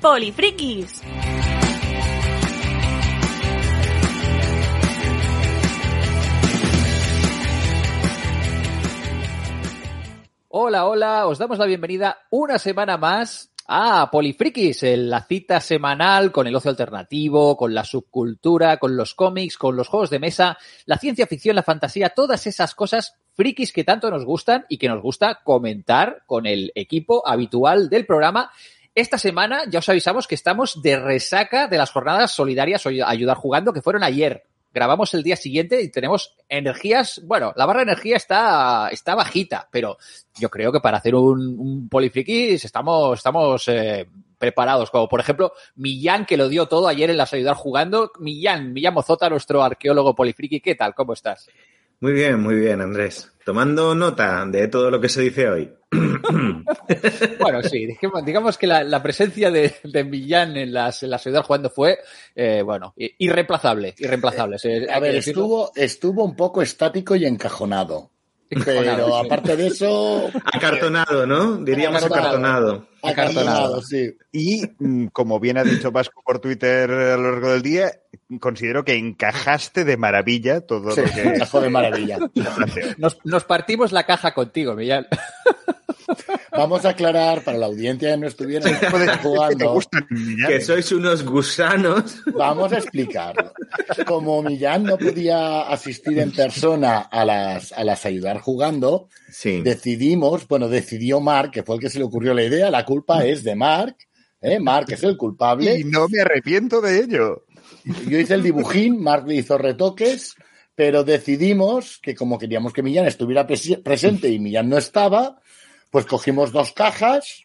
Polifrikis. Hola, hola, os damos la bienvenida una semana más a Polifrikis, la cita semanal con el ocio alternativo, con la subcultura, con los cómics, con los juegos de mesa, la ciencia ficción, la fantasía, todas esas cosas frikis que tanto nos gustan y que nos gusta comentar con el equipo habitual del programa. Esta semana ya os avisamos que estamos de resaca de las jornadas solidarias o ayudar jugando que fueron ayer grabamos el día siguiente y tenemos energías, bueno, la barra de energía está, está bajita, pero yo creo que para hacer un, un estamos, estamos eh, preparados, como por ejemplo Millán que lo dio todo ayer en las ayudar jugando. Millán, Millán Mozota, nuestro arqueólogo polifriki, ¿qué tal? ¿Cómo estás? Muy bien, muy bien, Andrés. Tomando nota de todo lo que se dice hoy. bueno, sí, digamos, que la, presencia de, Millán en las, en la ciudad jugando fue, eh, bueno, irreemplazable, irreemplazable. A ver, estuvo, estuvo un poco estático y encajonado. Pero aparte de eso. Acartonado, ¿no? Diríamos acartonado. Acartonado, sí. Y mm, como bien ha dicho Vasco por Twitter a lo largo del día, considero que encajaste de maravilla todo lo que. Encajó de maravilla. Nos, nos partimos la caja contigo, Millán. Vamos a aclarar para la audiencia que no estuviera jugando que sois unos gusanos. Vamos a explicarlo. Como Millán no podía asistir en persona a las, a las ayudar jugando, decidimos, bueno, decidió Mark, que fue el que se le ocurrió la idea, la culpa es de Mark, ¿eh? Mark es el culpable. Y no me arrepiento de ello. Yo hice el dibujín, Mark le hizo retoques, pero decidimos que como queríamos que Millán estuviera presente y Millán no estaba, pues cogimos dos cajas,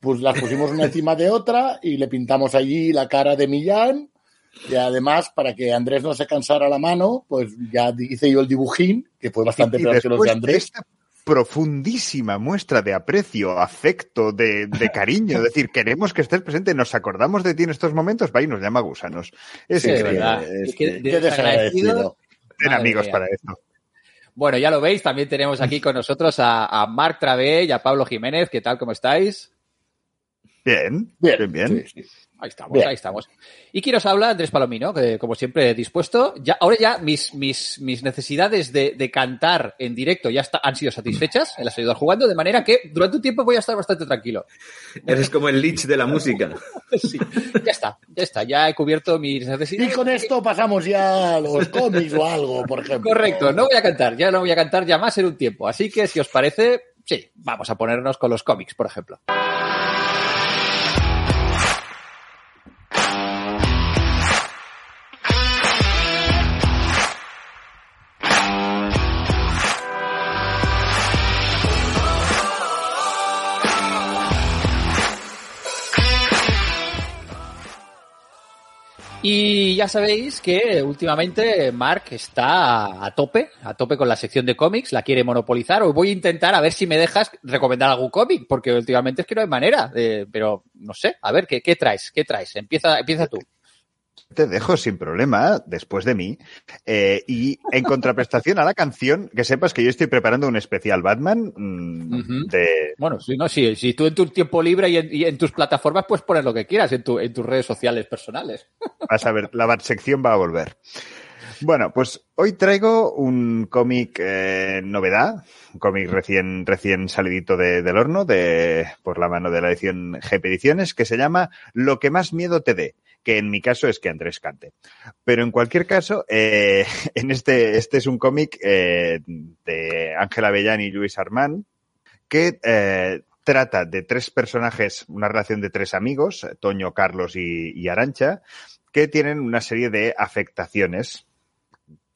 pues las pusimos una encima de otra y le pintamos allí la cara de Millán. Y además, para que Andrés no se cansara la mano, pues ya hice yo el dibujín, que fue bastante peor que los de Andrés. Esta profundísima muestra de aprecio, afecto, de, cariño. Es decir, queremos que estés presente, nos acordamos de ti en estos momentos, va y nos llama gusanos. Es increíble. Es, que desagradecido. Ten amigos para eso. Bueno, ya lo veis, también tenemos aquí con nosotros a, a Marc Travé y a Pablo Jiménez. ¿Qué tal? ¿Cómo estáis? Bien, bien, bien. Ahí estamos, ahí estamos. Y quiero hablar, Andrés Palomino, que como siempre dispuesto. Ya, ahora ya mis, mis, mis necesidades de, de cantar en directo ya está, han sido satisfechas en las ayudas jugando, de manera que durante un tiempo voy a estar bastante tranquilo. Eres como el lich de la música. sí, ya está, ya está, ya he cubierto mis necesidades. Y con esto pasamos ya a los cómics o algo, por ejemplo. Correcto, no voy a cantar, ya no voy a cantar ya más en un tiempo. Así que si os parece, sí, vamos a ponernos con los cómics, por ejemplo. Y ya sabéis que últimamente Mark está a tope, a tope con la sección de cómics, la quiere monopolizar. Os voy a intentar a ver si me dejas recomendar algún cómic, porque últimamente es que no hay manera. pero no sé, a ver, ¿qué, qué traes? ¿Qué traes? Empieza, empieza tú te dejo sin problema después de mí. Eh, y en contraprestación a la canción, que sepas que yo estoy preparando un especial Batman mm, de... Bueno, si no, si, si tú en tu tiempo libre y en, tus plataformas puedes poner lo que quieras en, tu, en tus redes sociales personales. Vas a ver, la sección va a volver. Bueno, pues hoy traigo un cómic eh, novedad, un cómic recién, recién salidito del horno de, por la mano de la edición GP que se llama Lo que más miedo te dé que en mi caso es que Andrés cante. Pero en cualquier caso, eh, en este, este es un cómic eh, de Ángela Bellán y Luis Armand que eh, trata de tres personajes, una relación de tres amigos, Toño, Carlos y, Arancha, que tienen una serie de afectaciones,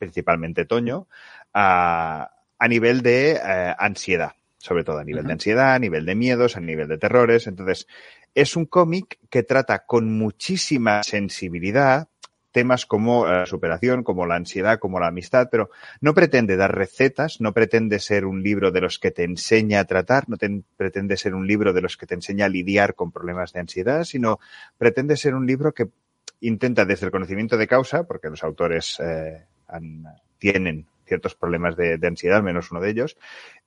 principalmente Toño, a, a nivel de ansiedad, sobre todo a nivel de ansiedad, a nivel de miedos, a nivel de terrores. Entonces, es un cómic que trata con muchísima sensibilidad temas como la superación, como la ansiedad, como la amistad, pero no pretende dar recetas, no pretende ser un libro de los que te enseña a tratar, no pretende ser un libro de los que te enseña a lidiar con problemas de ansiedad, sino pretende ser un libro que intenta desde el conocimiento de causa, porque los autores eh, tienen ciertos problemas de, ansiedad, menos uno de ellos,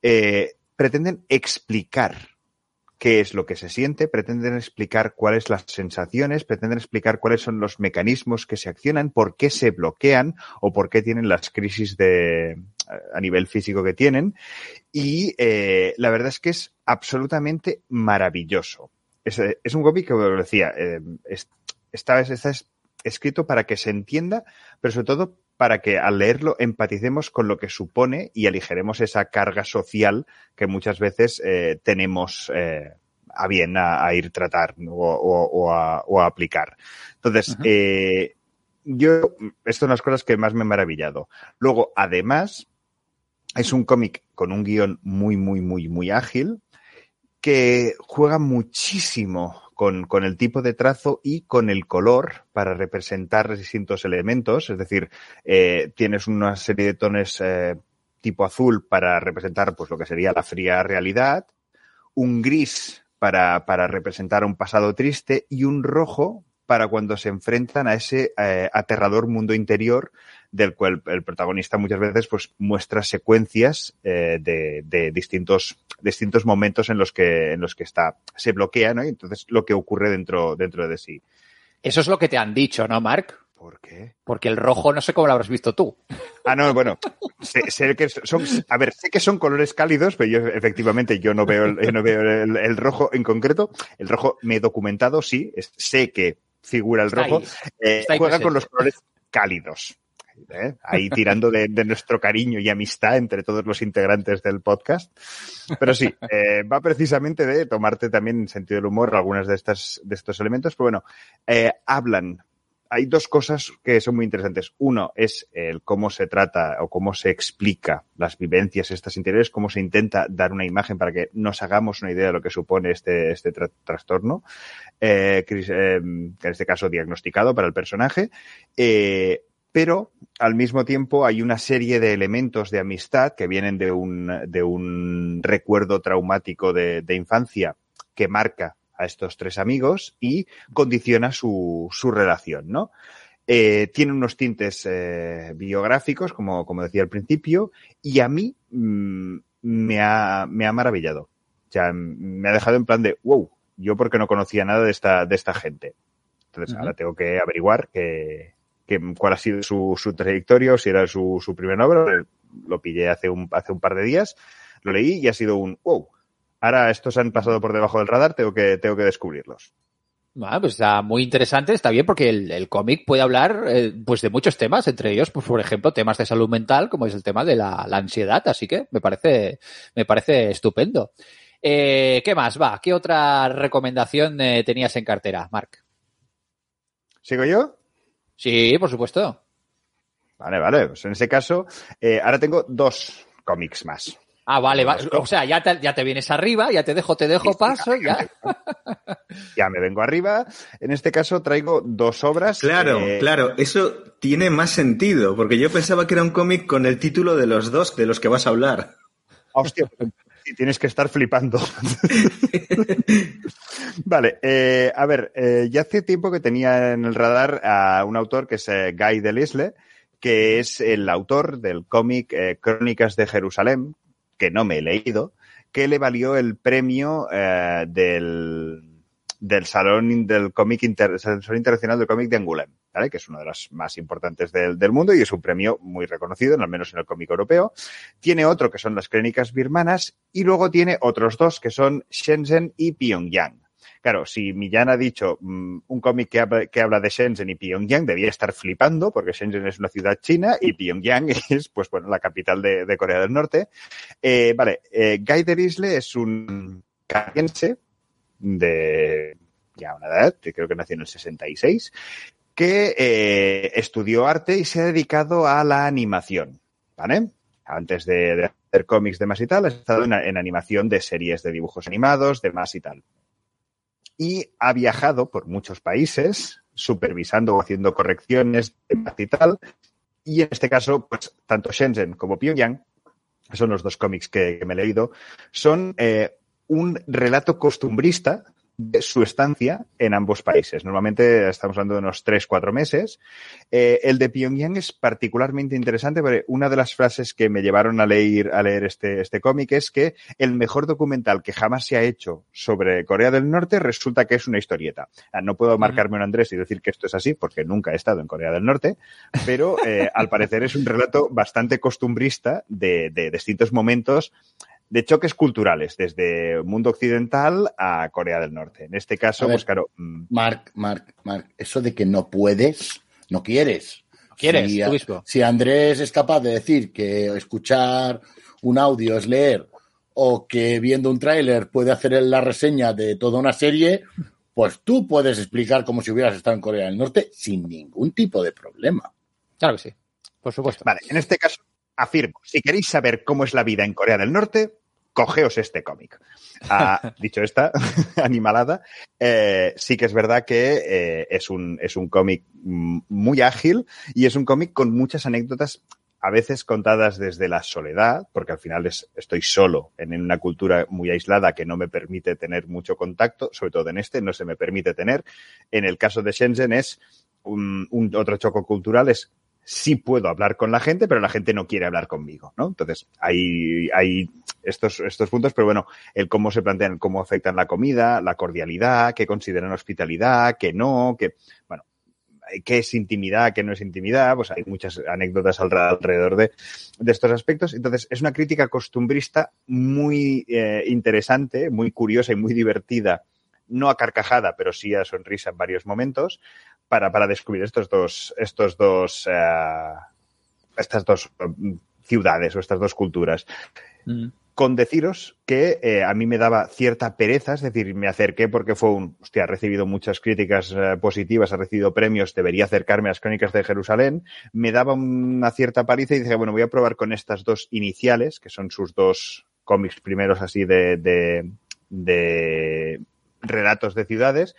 eh, pretenden explicar qué es lo que se siente, pretenden explicar cuáles las sensaciones, pretenden explicar cuáles son los mecanismos que se accionan, por qué se bloquean o por qué tienen las crisis de, a nivel físico que tienen. Y eh, la verdad es que es absolutamente maravilloso. Es, es un cómic que, como decía, eh, es, está escrito para que se entienda, pero sobre todo para que al leerlo empaticemos con lo que supone y aligeremos esa carga social que muchas veces eh, tenemos eh, a bien a, a ir tratar o, o, o, a, o, a, aplicar. Entonces, eh, yo, esto es una de las cosas que más me ha maravillado. Luego, además, es un cómic con un guion muy, muy, muy, muy ágil que juega muchísimo con, con, el tipo de trazo y con el color para representar distintos elementos. Es decir, eh, tienes una serie de tonos eh, tipo azul para representar pues, lo que sería la fría realidad, un gris para, para representar un pasado triste y un rojo para cuando se enfrentan a ese eh, aterrador mundo interior del cual el protagonista muchas veces pues muestra secuencias eh, de, de, distintos distintos momentos en los que en los que está se bloquea, ¿no? Y entonces lo que ocurre dentro dentro de sí. Eso es lo que te han dicho, ¿no, Mark? ¿Por qué? Porque el rojo no sé cómo lo habrás visto tú. Ah, no, bueno, sé, sé, que son, a ver, sé que son colores cálidos, pero yo efectivamente yo no veo, el, no veo el, el rojo en concreto. El rojo me he documentado, sí, sé que figura el rojo. Eh, juega con los colores cálidos. ¿eh? ahí tirando de, de, nuestro cariño y amistad entre todos los integrantes del podcast. Pero sí, eh, va precisamente de tomarte también en sentido del humor algunas de, estas, de estos elementos, pero bueno, eh, hablan. Hay dos cosas que son muy interesantes. Uno es el cómo se trata o cómo se explica las vivencias estas interiores, cómo se intenta dar una imagen para que nos hagamos una idea de lo que supone este, este tra trastorno, eh, que, en este caso diagnosticado para el personaje. Eh, pero al mismo tiempo hay una serie de elementos de amistad que vienen de un, de un recuerdo traumático de, infancia que marca a estos tres amigos y condiciona su, su relación, ¿no? Eh, tiene unos tintes eh, biográficos, como, como decía al principio, y a mí mmm, me, ha, me ha maravillado. O sea, me ha dejado en plan de, wow, yo porque no conocía nada de esta, de esta gente. Entonces uh -huh. ahora tengo que averiguar que, que, cuál ha sido su, su trayectoria o si era su, su primera obra. Lo pillé hace un, hace un par de días, lo leí y ha sido un wow. Ahora estos han pasado por debajo del radar, tengo que, tengo que descubrirlos. Bueno, pues está muy interesante, está bien porque el, el cómic puede hablar eh, pues de muchos temas, entre ellos, pues, por ejemplo, temas de salud mental, como es el tema de la, la ansiedad, así que me parece, me parece estupendo. Eh, ¿Qué más? Va, ¿qué otra recomendación eh, tenías en cartera, Marc? ¿Sigo yo? Sí, por supuesto. Vale, vale. Pues en ese caso, eh, ahora tengo dos cómics más. Ah, vale, va. o sea, ya te, ya te vienes arriba, ya te dejo, te dejo paso, ya. ya me vengo arriba. En este caso traigo dos obras. Claro, eh... claro, eso tiene más sentido, porque yo pensaba que era un cómic con el título de los dos de los que vas a hablar. Hostia, tienes que estar flipando. vale, eh, a ver, eh, ya hace tiempo que tenía en el radar a un autor que es eh, Guy Delisle, que es el autor del cómic eh, Crónicas de Jerusalén, que no me he leído, que le valió el premio eh, del, del Salón del Cómic Inter, Salón Internacional del Cómic de Angoulême, ¿vale? que es uno de los más importantes del, del, mundo y es un premio muy reconocido, al menos en el cómic europeo. Tiene otro que son las Crónicas Birmanas y luego tiene otros dos que son Shenzhen y Pyongyang. Claro, si Millán ha dicho um, un cómic que, habla, de Shenzhen y Pyongyang, debía estar flipando, porque Shenzhen es una ciudad china y Pyongyang es, pues bueno, la capital de, de Corea del Norte. Eh, vale, eh, Guy Derisle es un canadiense de ya una edad, creo que nació en el 66, que eh, estudió arte y se ha dedicado a la animación, ¿vale? Antes de, de hacer cómics, demás y tal, ha estado en, en animación de series de dibujos animados, demás y tal y ha viajado por muchos países supervisando o haciendo correcciones y tal. Y en este caso, pues tanto Shenzhen como Pyongyang, son los dos cómics que, me he leído, son eh, un relato costumbrista de su estancia en ambos países. Normalmente estamos hablando de unos tres, cuatro meses. Eh, el de Pyongyang es particularmente interesante porque una de las frases que me llevaron a leer, a leer este, este cómic es que el mejor documental que jamás se ha hecho sobre Corea del Norte resulta que es una historieta. No puedo marcarme un Andrés y decir que esto es así porque nunca he estado en Corea del Norte, pero eh, al parecer es un relato bastante costumbrista de, de distintos momentos de choques culturales, desde mundo occidental a Corea del Norte. En este caso, ver, pues claro. mm, Marc, Marc, Marc, eso de que no puedes, no quieres. ¿Quieres? Si, tú si Andrés es capaz de decir que escuchar un audio es leer o que viendo un tráiler puede hacer la reseña de toda una serie, pues tú puedes explicar como si hubieras estado en Corea del Norte sin ningún tipo de problema. Claro que sí, por supuesto. Vale, en este caso afirmo, si queréis saber cómo es la vida en Corea del Norte, cogeos este cómic. Ah, dicho esta animalada, eh, sí que es verdad que eh, es un, es un cómic muy ágil y es un cómic con muchas anécdotas a veces contadas desde la soledad, porque al final es, estoy solo en una cultura muy aislada que no me permite tener mucho contacto, sobre todo en este, no se me permite tener. En el caso de Shenzhen es un, un otro choco cultural, es sí puedo hablar con la gente, pero la gente no quiere hablar conmigo, ¿no? Entonces, hay, hay estos, estos puntos, pero bueno, el cómo se plantean, cómo afectan la comida, la cordialidad, qué consideran hospitalidad, qué no, que, bueno, qué es intimidad, qué no es intimidad, pues hay muchas anécdotas alrededor de, de estos aspectos. Entonces, es una crítica costumbrista muy eh, interesante, muy curiosa y muy divertida, no a carcajada, pero sí a sonrisa en varios momentos, para, para descubrir estos dos, estos dos, uh, estas dos ciudades o estas dos culturas. Mm. Con deciros que eh, a mí me daba cierta pereza, es decir, me acerqué porque fue un, hostia, ha recibido muchas críticas eh, positivas, ha recibido premios, debería acercarme a las crónicas de Jerusalén, me daba una cierta paliza y dije, bueno, voy a probar con estas dos iniciales, que son sus dos cómics primeros así de, de, de relatos de ciudades,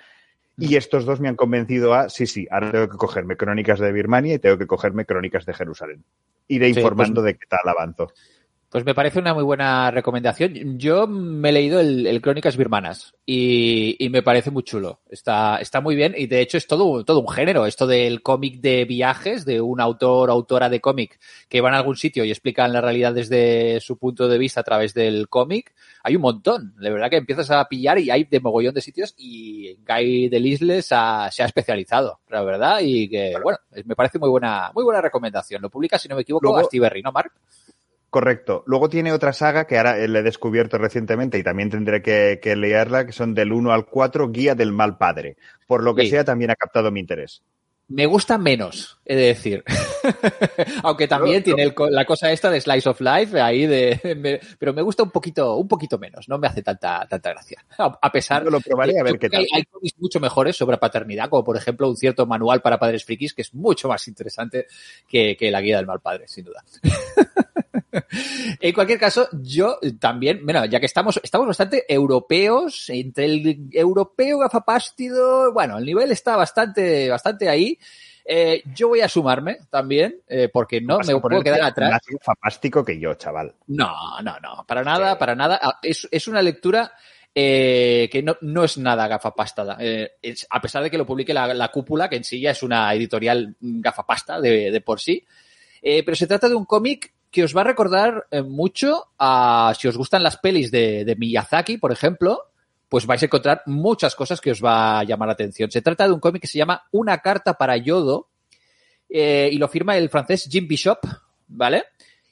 y estos dos me han convencido a, sí, sí, ahora tengo que cogerme crónicas de Birmania y tengo que cogerme crónicas de Jerusalén. Iré Sí, informando pues- de qué tal avanzo. Pues me parece una muy buena recomendación. Yo me he leído el, el Crónicas Birmanas y, y me parece muy chulo. Está, está muy bien y de hecho es todo, todo un género. Esto del cómic de viajes, de un autor o autora de cómic que van a algún sitio y explican la realidad desde su punto de vista a través del cómic. Hay un montón. De verdad que empiezas a pillar y hay de mogollón de sitios y Guy Delisle se ha, se ha especializado, la verdad. Y que, bueno, me parece muy buena, muy buena recomendación. Lo publica, si no me equivoco, Luego- Astiberri, ¿no, Mark? Correcto. Luego tiene otra saga que ahora le he descubierto recientemente y también tendré que, que leerla, que son del 1 al 4, Guía del Mal Padre. Por lo que Sí. sea, también ha captado mi interés. Me gusta menos, he de decir. Aunque también No, tiene el la cosa esta de Slice of Life ahí de, me- pero me gusta un poquito, un poquito menos. No me hace tanta, tanta gracia. A, a pesar lo probaré de- a ver qué tal. Hay, hay cómics mucho mejores sobre paternidad, como por ejemplo un cierto manual para padres frikis que es mucho más interesante que, que la guía del mal padre, sin duda. En cualquier caso, yo también, bueno, ya que estamos, estamos bastante europeos, entre el europeo gafapástido, bueno, el nivel está bastante, bastante ahí. Eh, yo voy a sumarme también, eh, porque no Vas me a puedo quedar atrás. Más fantástico que yo, chaval. No, no, no, para nada, para nada. Ah, Es, es una lectura eh, que no, no es nada gafapastada. Eh, es- a pesar de que lo publique la, la cúpula, que en sí ya es una editorial gafapasta de, de por sí. Eh, pero se trata de un cómic que os va a recordar eh, mucho a, si os gustan las pelis de, Miyazaki, por ejemplo, pues vais a encontrar muchas cosas que os va a llamar la atención. Se trata de un cómic que se llama Una carta para Yodo eh, y lo firma el francés Jim Bishop, ¿vale?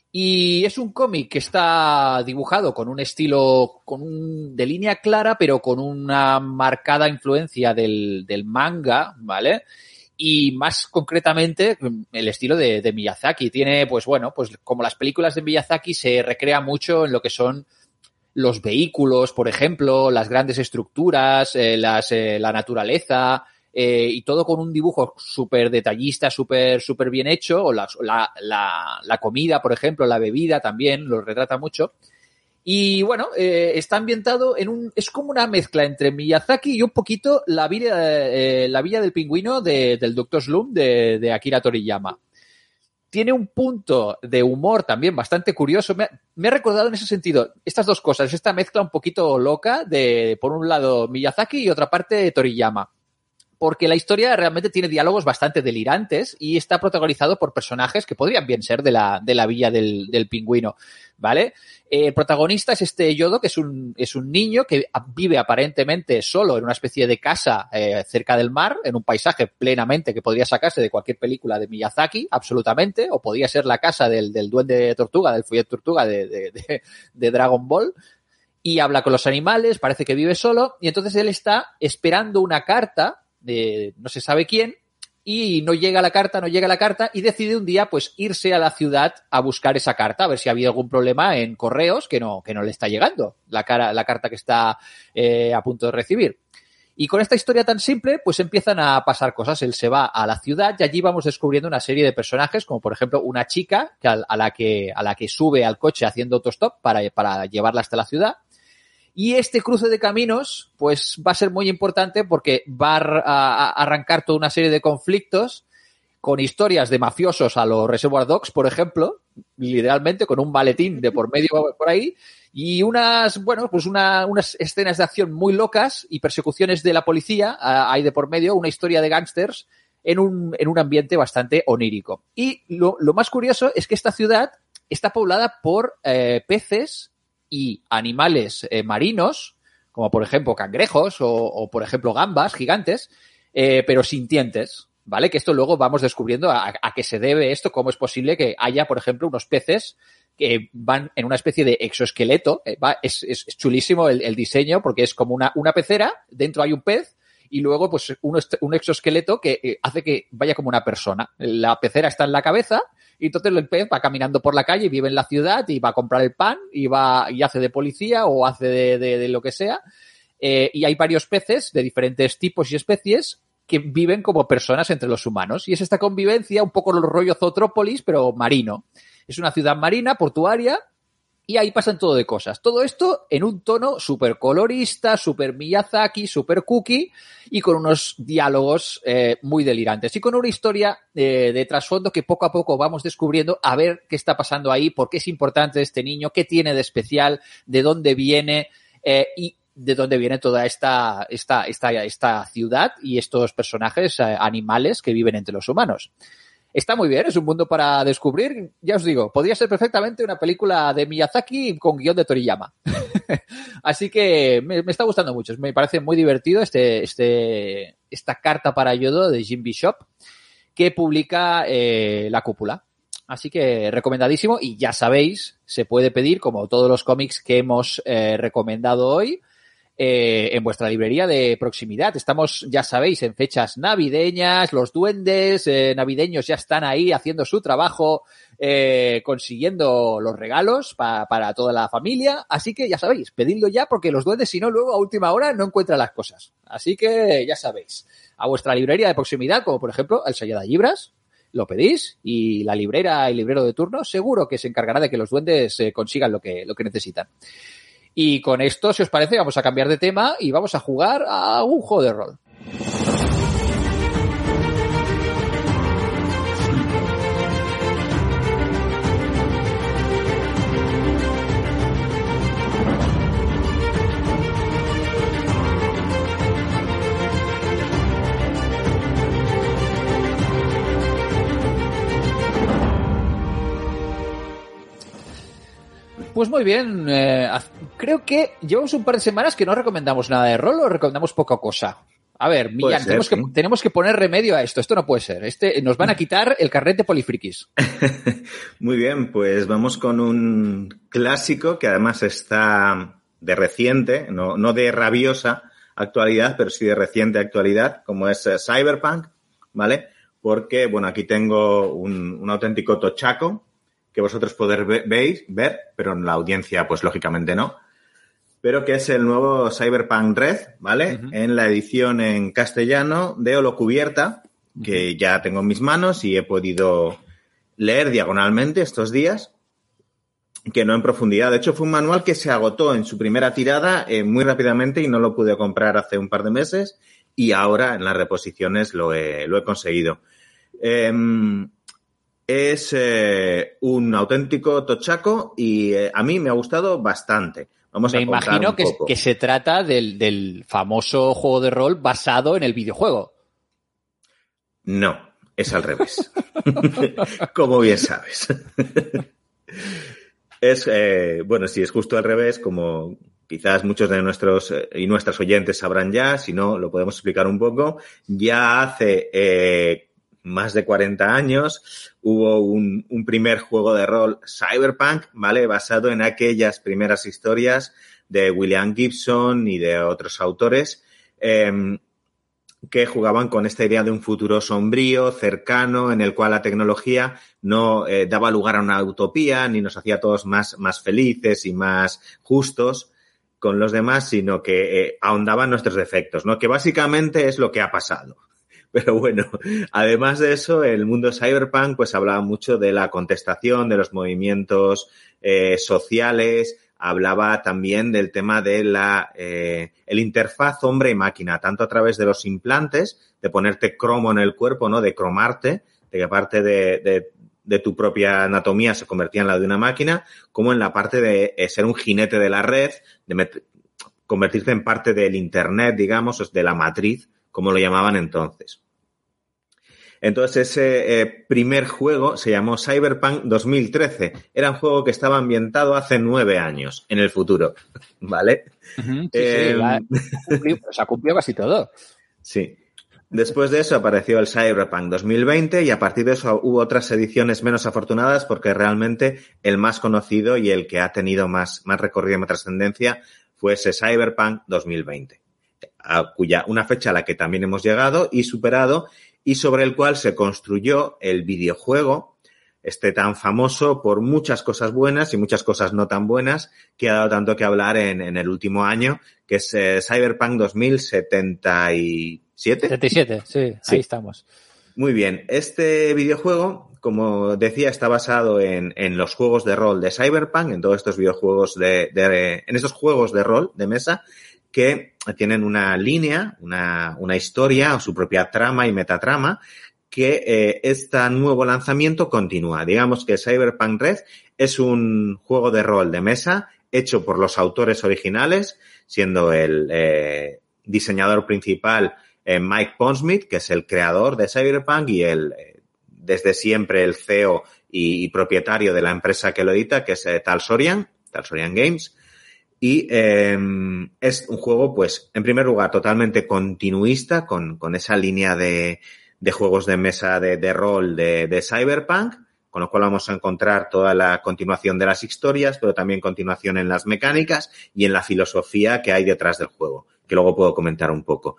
Y es un cómic que está dibujado con un estilo con un, de línea clara, pero con una marcada influencia del manga, ¿vale? Y más concretamente, el estilo de, Miyazaki. Tiene, pues bueno, pues como las películas de Miyazaki se recrea mucho en lo que son los vehículos, por ejemplo, las grandes estructuras, eh, las, eh, la naturaleza, eh, y todo con un dibujo súper detallista, súper súper bien hecho, o la, la, la comida, por ejemplo, la bebida también, lo retrata mucho. Y bueno, eh, está ambientado en un. Es como una mezcla entre Miyazaki y un poquito la villa, eh, la villa del pingüino de, del Dr. Slum de, de Akira Toriyama. tiene un punto de humor también bastante curioso. Me, me, ha recordado en ese sentido estas dos cosas, esta mezcla un poquito loca de, por un lado, Miyazaki y otra parte Toriyama porque la historia realmente tiene diálogos bastante delirantes y está protagonizado por personajes que podrían bien ser de la, de la villa del, del pingüino, ¿vale? Eh, el protagonista es este Yodo, que es un, es un niño que vive aparentemente solo en una especie de casa eh, cerca del mar, en un paisaje plenamente que podría sacarse de cualquier película de Miyazaki, absolutamente, o podría ser la casa del, duende tortuga, del follet tortuga de, de, de, de Dragon Ball, y habla con los animales, parece que vive solo, y entonces él está esperando una carta de no se sabe quién y no llega la carta, no llega la carta y decide un día pues irse a la ciudad a buscar esa carta, a ver si había algún problema en correos que no, que no le está llegando la, cara, la carta que está eh, a punto de recibir. Y con esta historia tan simple, pues empiezan a pasar cosas. Él se va a la ciudad y allí vamos descubriendo una serie de personajes, como por ejemplo una chica que a, a la que a la que sube al coche haciendo autostop para, para llevarla hasta la ciudad. Y este cruce de caminos, pues va a ser muy importante porque va a, arrancar toda una serie de conflictos con historias de mafiosos a los Reservoir Dogs, por ejemplo, literalmente con un maletín de por medio por ahí, y unas, bueno, pues una, unas escenas de acción muy locas y persecuciones de la policía, hay de por medio, una historia de gángsters en un, en un ambiente bastante onírico. Y lo, más curioso es que esta ciudad está poblada por eh, peces y animales eh, marinos, como por ejemplo cangrejos o, o por ejemplo gambas gigantes, eh, pero sintientes, ¿vale? Que esto luego vamos descubriendo a, a, qué se debe esto, cómo es posible que haya, por ejemplo, unos peces que van en una especie de exoesqueleto. Eh, va, es, chulísimo el, diseño porque es como una, una pecera, dentro hay un pez y luego pues un, un exoesqueleto que eh, hace que vaya como una persona. La pecera está en la cabeza y entonces el pez va caminando por la calle, vive en la ciudad y va a comprar el pan y va y hace de policía o hace de, de, de lo que sea. Eh, y hay varios peces de diferentes tipos y especies que viven como personas entre los humanos. Y es esta convivencia, un poco el rollo Zootrópolis, pero marino. Es una ciudad marina, portuaria, y ahí pasan todo de cosas. Todo esto en un tono súper colorista, súper Miyazaki, súper cookie y con unos diálogos eh, muy delirantes y con una historia eh, de trasfondo que poco a poco vamos descubriendo a ver qué está pasando ahí, por qué es importante este niño, qué tiene de especial, de dónde viene eh, y de dónde viene toda esta, esta, esta, esta ciudad y estos personajes eh, animales que viven entre los humanos. Está muy bien, es un mundo para descubrir. Ya os digo, podría ser perfectamente una película de Miyazaki con guion de Toriyama. Así que me, está gustando mucho. Me parece muy divertido este, este, esta carta para Yodo de Jim Bishop que publica eh, La Cúpula. Así que recomendadísimo y ya sabéis, se puede pedir como todos los cómics que hemos eh, recomendado hoy eh, en vuestra librería de proximidad. Estamos, ya sabéis, en fechas navideñas, los duendes eh, navideños ya están ahí haciendo su trabajo, eh, consiguiendo los regalos pa, para toda la familia. Así que ya sabéis, pedidlo ya porque los duendes, si no, luego a última hora no encuentran las cosas. Así que ya sabéis, a vuestra librería de proximidad, como por ejemplo el Sayada Libras, lo pedís y la librera y librero de turno seguro que se encargará de que los duendes consigan lo que, lo que necesitan. Y con esto, si os parece, vamos a cambiar de tema y vamos a jugar a un juego de rol. Pues muy bien, eh, creo que llevamos un par de semanas que no recomendamos nada de rol o recomendamos poca cosa. A ver, Millán, ser, tenemos, sí. que, tenemos que poner remedio a esto. Esto no puede ser. Este, nos van a quitar el carnet de polifrikis. Muy bien, pues vamos con un clásico que además está de reciente, no, no de rabiosa actualidad, pero sí de reciente actualidad, como es uh, Cyberpunk, ¿vale? Porque, bueno, aquí tengo un, un auténtico tochaco que vosotros poder ve veis, ver, pero en la audiencia, pues lógicamente no. Pero que es el nuevo Cyberpunk Red, ¿vale? Uh -huh. En la edición en castellano de Holocubierta, que uh -huh. ya tengo en mis manos y he podido leer diagonalmente estos días, que no en profundidad. De hecho, fue un manual que se agotó en su primera tirada eh, muy rápidamente y no lo pude comprar hace un par de meses y ahora en las reposiciones lo he, lo he conseguido. Eh, es eh, un auténtico tochaco y eh, a mí me ha gustado bastante. Vamos Me a imagino un que, poco. que se trata del, del famoso juego de rol basado en el videojuego. No, es al revés. como bien sabes. es, eh, bueno, sí, es justo al revés, como quizás muchos de nuestros eh, y nuestras oyentes sabrán ya, si no, lo podemos explicar un poco. Ya hace eh, más de 40 años hubo un, un primer juego de rol cyberpunk, ¿vale? Basado en aquellas primeras historias de William Gibson y de otros autores. em, que jugaban con esta idea de un futuro sombrío, cercano, en el cual la tecnología no eh, daba lugar a una utopía, ni nos hacía todos más, más felices y más justos con los demás, sino que eh, ahondaba en nuestros defectos, ¿no? Que básicamente es lo que ha pasado. Pero bueno, además de eso, el mundo cyberpunk pues hablaba mucho de la contestación, de los movimientos eh, sociales, hablaba también del tema de la eh, el interfaz hombre y máquina, tanto a través de los implantes, de ponerte cromo en el cuerpo, ¿no? De cromarte, de que parte de, de, de tu propia anatomía se convertía en la de una máquina, como en la parte de eh, ser un jinete de la red, de convertirte en parte del internet, digamos, de la matriz, como lo llamaban entonces. Entonces ese eh, primer juego se llamó Cyberpunk 2013. Era un juego que estaba ambientado hace nueve años en el futuro, ¿vale? Ujú, sí, Eh, sí, la- cumplió- o sea, cumplió casi todo. Sí. Después de eso apareció el Cyberpunk 2020 y a partir de eso hubo otras ediciones menos afortunadas porque realmente el más conocido y el que ha tenido más, más recorrido y más trascendencia fue ese Cyberpunk 2020, a cuya una fecha a la que también hemos llegado y superado y sobre el cual se construyó el videojuego, este tan famoso por muchas cosas buenas y muchas cosas no tan buenas, que ha dado tanto que hablar en, en el último año, que es eh, Cyberpunk 2077. 77, sí, Sí. ahí estamos. Muy bien, este videojuego, como decía, está basado en, en los juegos de rol de Cyberpunk, en todos estos videojuegos de, de- en estos juegos de rol de mesa que tienen una línea, una, una historia o su propia trama y metatrama que eh, este nuevo lanzamiento continúa. Digamos que Cyberpunk Red es un juego de rol de mesa hecho por los autores originales, siendo el eh, diseñador principal eh, Mike Pondsmith, que es el creador de Cyberpunk y el desde siempre el CEO y, y propietario de la empresa que lo edita, que es eh, Talsorian, Talsorian Games. Y eh, es un juego, pues, en primer lugar, totalmente continuista con, con esa línea de, de juegos de mesa de, de rol de, de Cyberpunk, con lo cual vamos a encontrar toda la continuación de las historias, pero también continuación en las mecánicas y en la filosofía que hay detrás del juego, que luego puedo comentar un poco.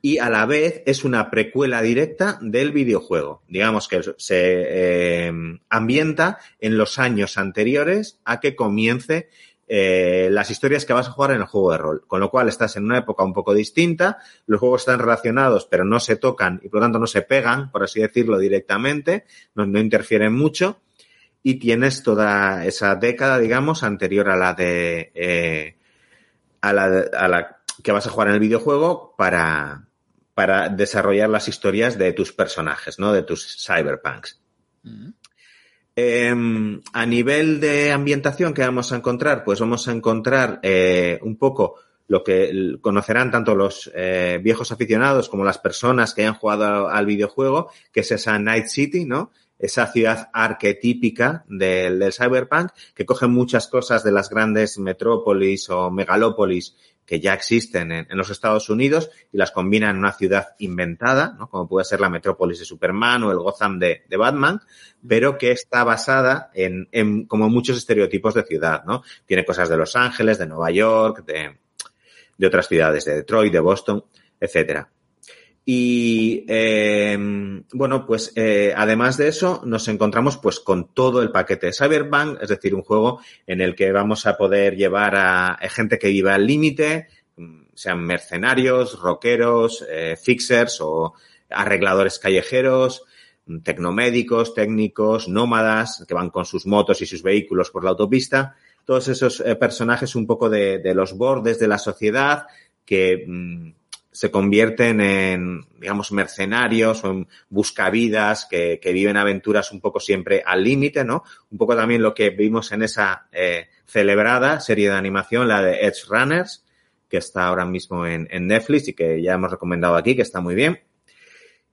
Y a la vez es una precuela directa del videojuego. Digamos que se eh, ambienta en los años anteriores a que comience eh, las historias que vas a jugar en el juego de rol. Con lo cual estás en una época un poco distinta, los juegos están relacionados pero no se tocan y por lo tanto no se pegan, por así decirlo, directamente, no, no interfieren mucho y tienes toda esa década, digamos, anterior a la de eh, a la, a la que vas a jugar en el videojuego para, para desarrollar las historias de tus personajes, ¿no? De tus cyberpunks. Eh, a nivel de ambientación que vamos a encontrar, pues vamos a encontrar eh, un poco lo que conocerán tanto los eh, viejos aficionados como las personas que hayan jugado al videojuego, que es esa Night City, ¿no? Esa ciudad arquetípica del, del cyberpunk, que coge muchas cosas de las grandes metrópolis o megalópolis que ya existen en, los Estados Unidos y las combina en una ciudad inventada, ¿no? como puede ser la Metrópolis de Superman o el Gotham de, de Batman, pero que está basada en, en, como muchos estereotipos de ciudad, ¿no? Tiene cosas de Los Ángeles, de Nueva York, de, de otras ciudades, de Detroit, de Boston, etcétera. Y eh, bueno, pues eh, además de eso, nos encontramos pues con todo el paquete de Cyberpunk, es decir, un juego en el que vamos a poder llevar a, a gente que viva al límite, sean mercenarios, rockeros, eh, fixers o arregladores callejeros, tecnomédicos, técnicos, nómadas, que van con sus motos y sus vehículos por la autopista. Todos esos eh, personajes un poco de, de, los bordes de la sociedad que mm, se convierten en, digamos, mercenarios o en buscavidas que, que viven aventuras un poco siempre al límite, ¿no? Un poco también lo que vimos en esa eh, celebrada serie de animación, la de Edge Runners, que está ahora mismo en, en Netflix y que ya hemos recomendado aquí, que está muy bien.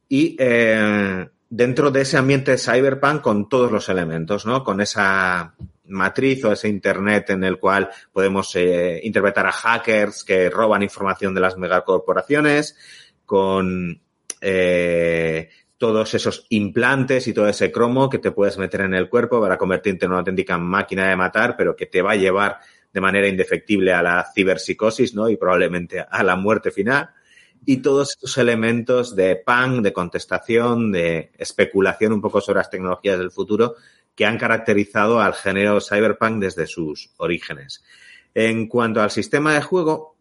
Y eh, dentro de ese ambiente cyberpunk con todos los elementos, ¿no? Con esa matriz o ese Internet en el cual podemos eh, interpretar a hackers que roban información de las megacorporaciones, con eh, todos esos implantes y todo ese cromo que te puedes meter en el cuerpo para convertirte en una auténtica máquina de matar, pero que te va a llevar de manera indefectible a la ciberpsicosis, ¿no? Y probablemente a la muerte final. Y todos esos elementos de pan, de contestación, de especulación un poco sobre las tecnologías del futuro que han caracterizado al género cyberpunk desde sus orígenes. En cuanto al sistema de juego,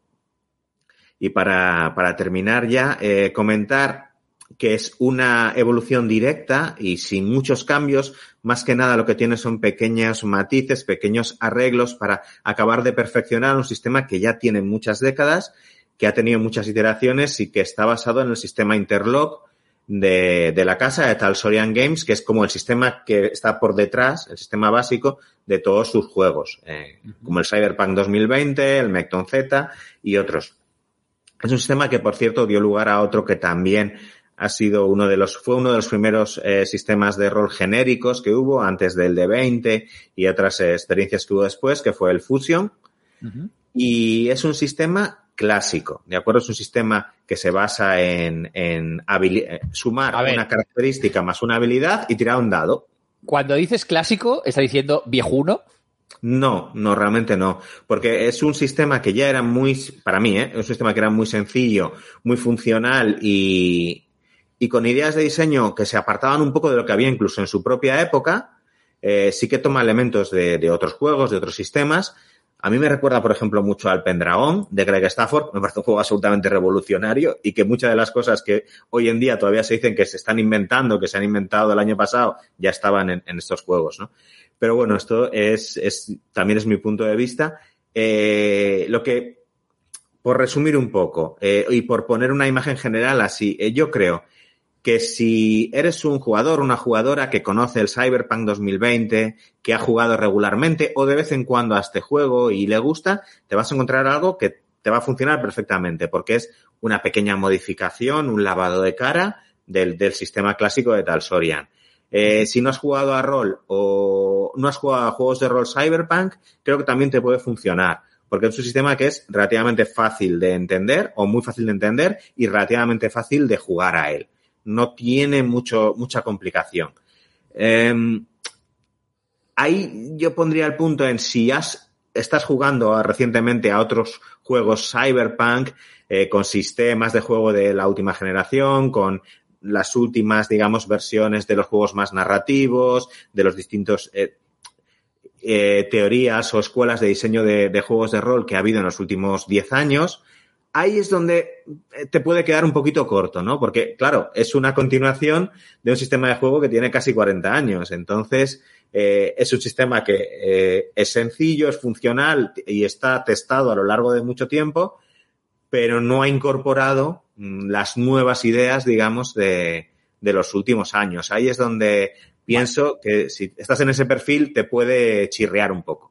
y para, para terminar ya, eh, comentar que es una evolución directa y sin muchos cambios, más que nada lo que tiene son pequeños matices, pequeños arreglos para acabar de perfeccionar un sistema que ya tiene muchas décadas, que ha tenido muchas iteraciones y que está basado en el sistema Interlock, de, de, la casa de Talsorian Games, que es como el sistema que está por detrás, el sistema básico de todos sus juegos, eh, como el Cyberpunk 2020, el Mecton Z y otros. Es un sistema que, por cierto, dio lugar a otro que también ha sido uno de los, fue uno de los primeros eh, sistemas de rol genéricos que hubo antes del D20 y otras eh, experiencias que hubo después, que fue el Fusion. Uh -huh. Y es un sistema clásico, ¿de acuerdo? Es un sistema que se basa en, en sumar una característica más una habilidad y tirar un dado. Cuando dices clásico, ¿está diciendo viejuno? No, no, realmente no. Porque es un sistema que ya era muy, para mí, ¿eh? es un sistema que era muy sencillo, muy funcional y, y con ideas de diseño que se apartaban un poco de lo que había incluso en su propia época. Eh, sí que toma elementos de, de otros juegos, de otros sistemas, a mí me recuerda, por ejemplo, mucho al Pendragon de Greg Stafford. Me parece un juego absolutamente revolucionario y que muchas de las cosas que hoy en día todavía se dicen que se están inventando, que se han inventado el año pasado, ya estaban en, estos juegos, ¿no? Pero bueno, esto es, es también es mi punto de vista. Eh, lo que, por resumir un poco eh, y por poner una imagen general así, eh, yo creo que si eres un jugador, una jugadora que conoce el Cyberpunk 2020, que ha jugado regularmente o de vez en cuando a este juego y le gusta, te vas a encontrar algo que te va a funcionar perfectamente, porque es una pequeña modificación, un lavado de cara del, del sistema clásico de Talsorian. Eh, si no has jugado a rol o no has jugado a juegos de rol Cyberpunk, creo que también te puede funcionar porque es un sistema que es relativamente fácil de entender o muy fácil de entender y relativamente fácil de jugar a él no tiene mucho, mucha complicación. Eh, ahí yo pondría el punto en si has, estás jugando recientemente a otros juegos cyberpunk eh, con sistemas de juego de la última generación, con las últimas, digamos, versiones de los juegos más narrativos, de los distintos eh, eh, teorías o escuelas de diseño de, de, juegos de rol que ha habido en los últimos 10 años ahí es donde te puede quedar un poquito corto, ¿no? Porque, claro, es una continuación de un sistema de juego que tiene casi 40 años. Entonces, eh, es un sistema que eh, es sencillo, es funcional y está testado a lo largo de mucho tiempo, pero no ha incorporado mm, las nuevas ideas, digamos, de, de los últimos años. Ahí es donde pienso que si estás en ese perfil te puede chirrear un poco.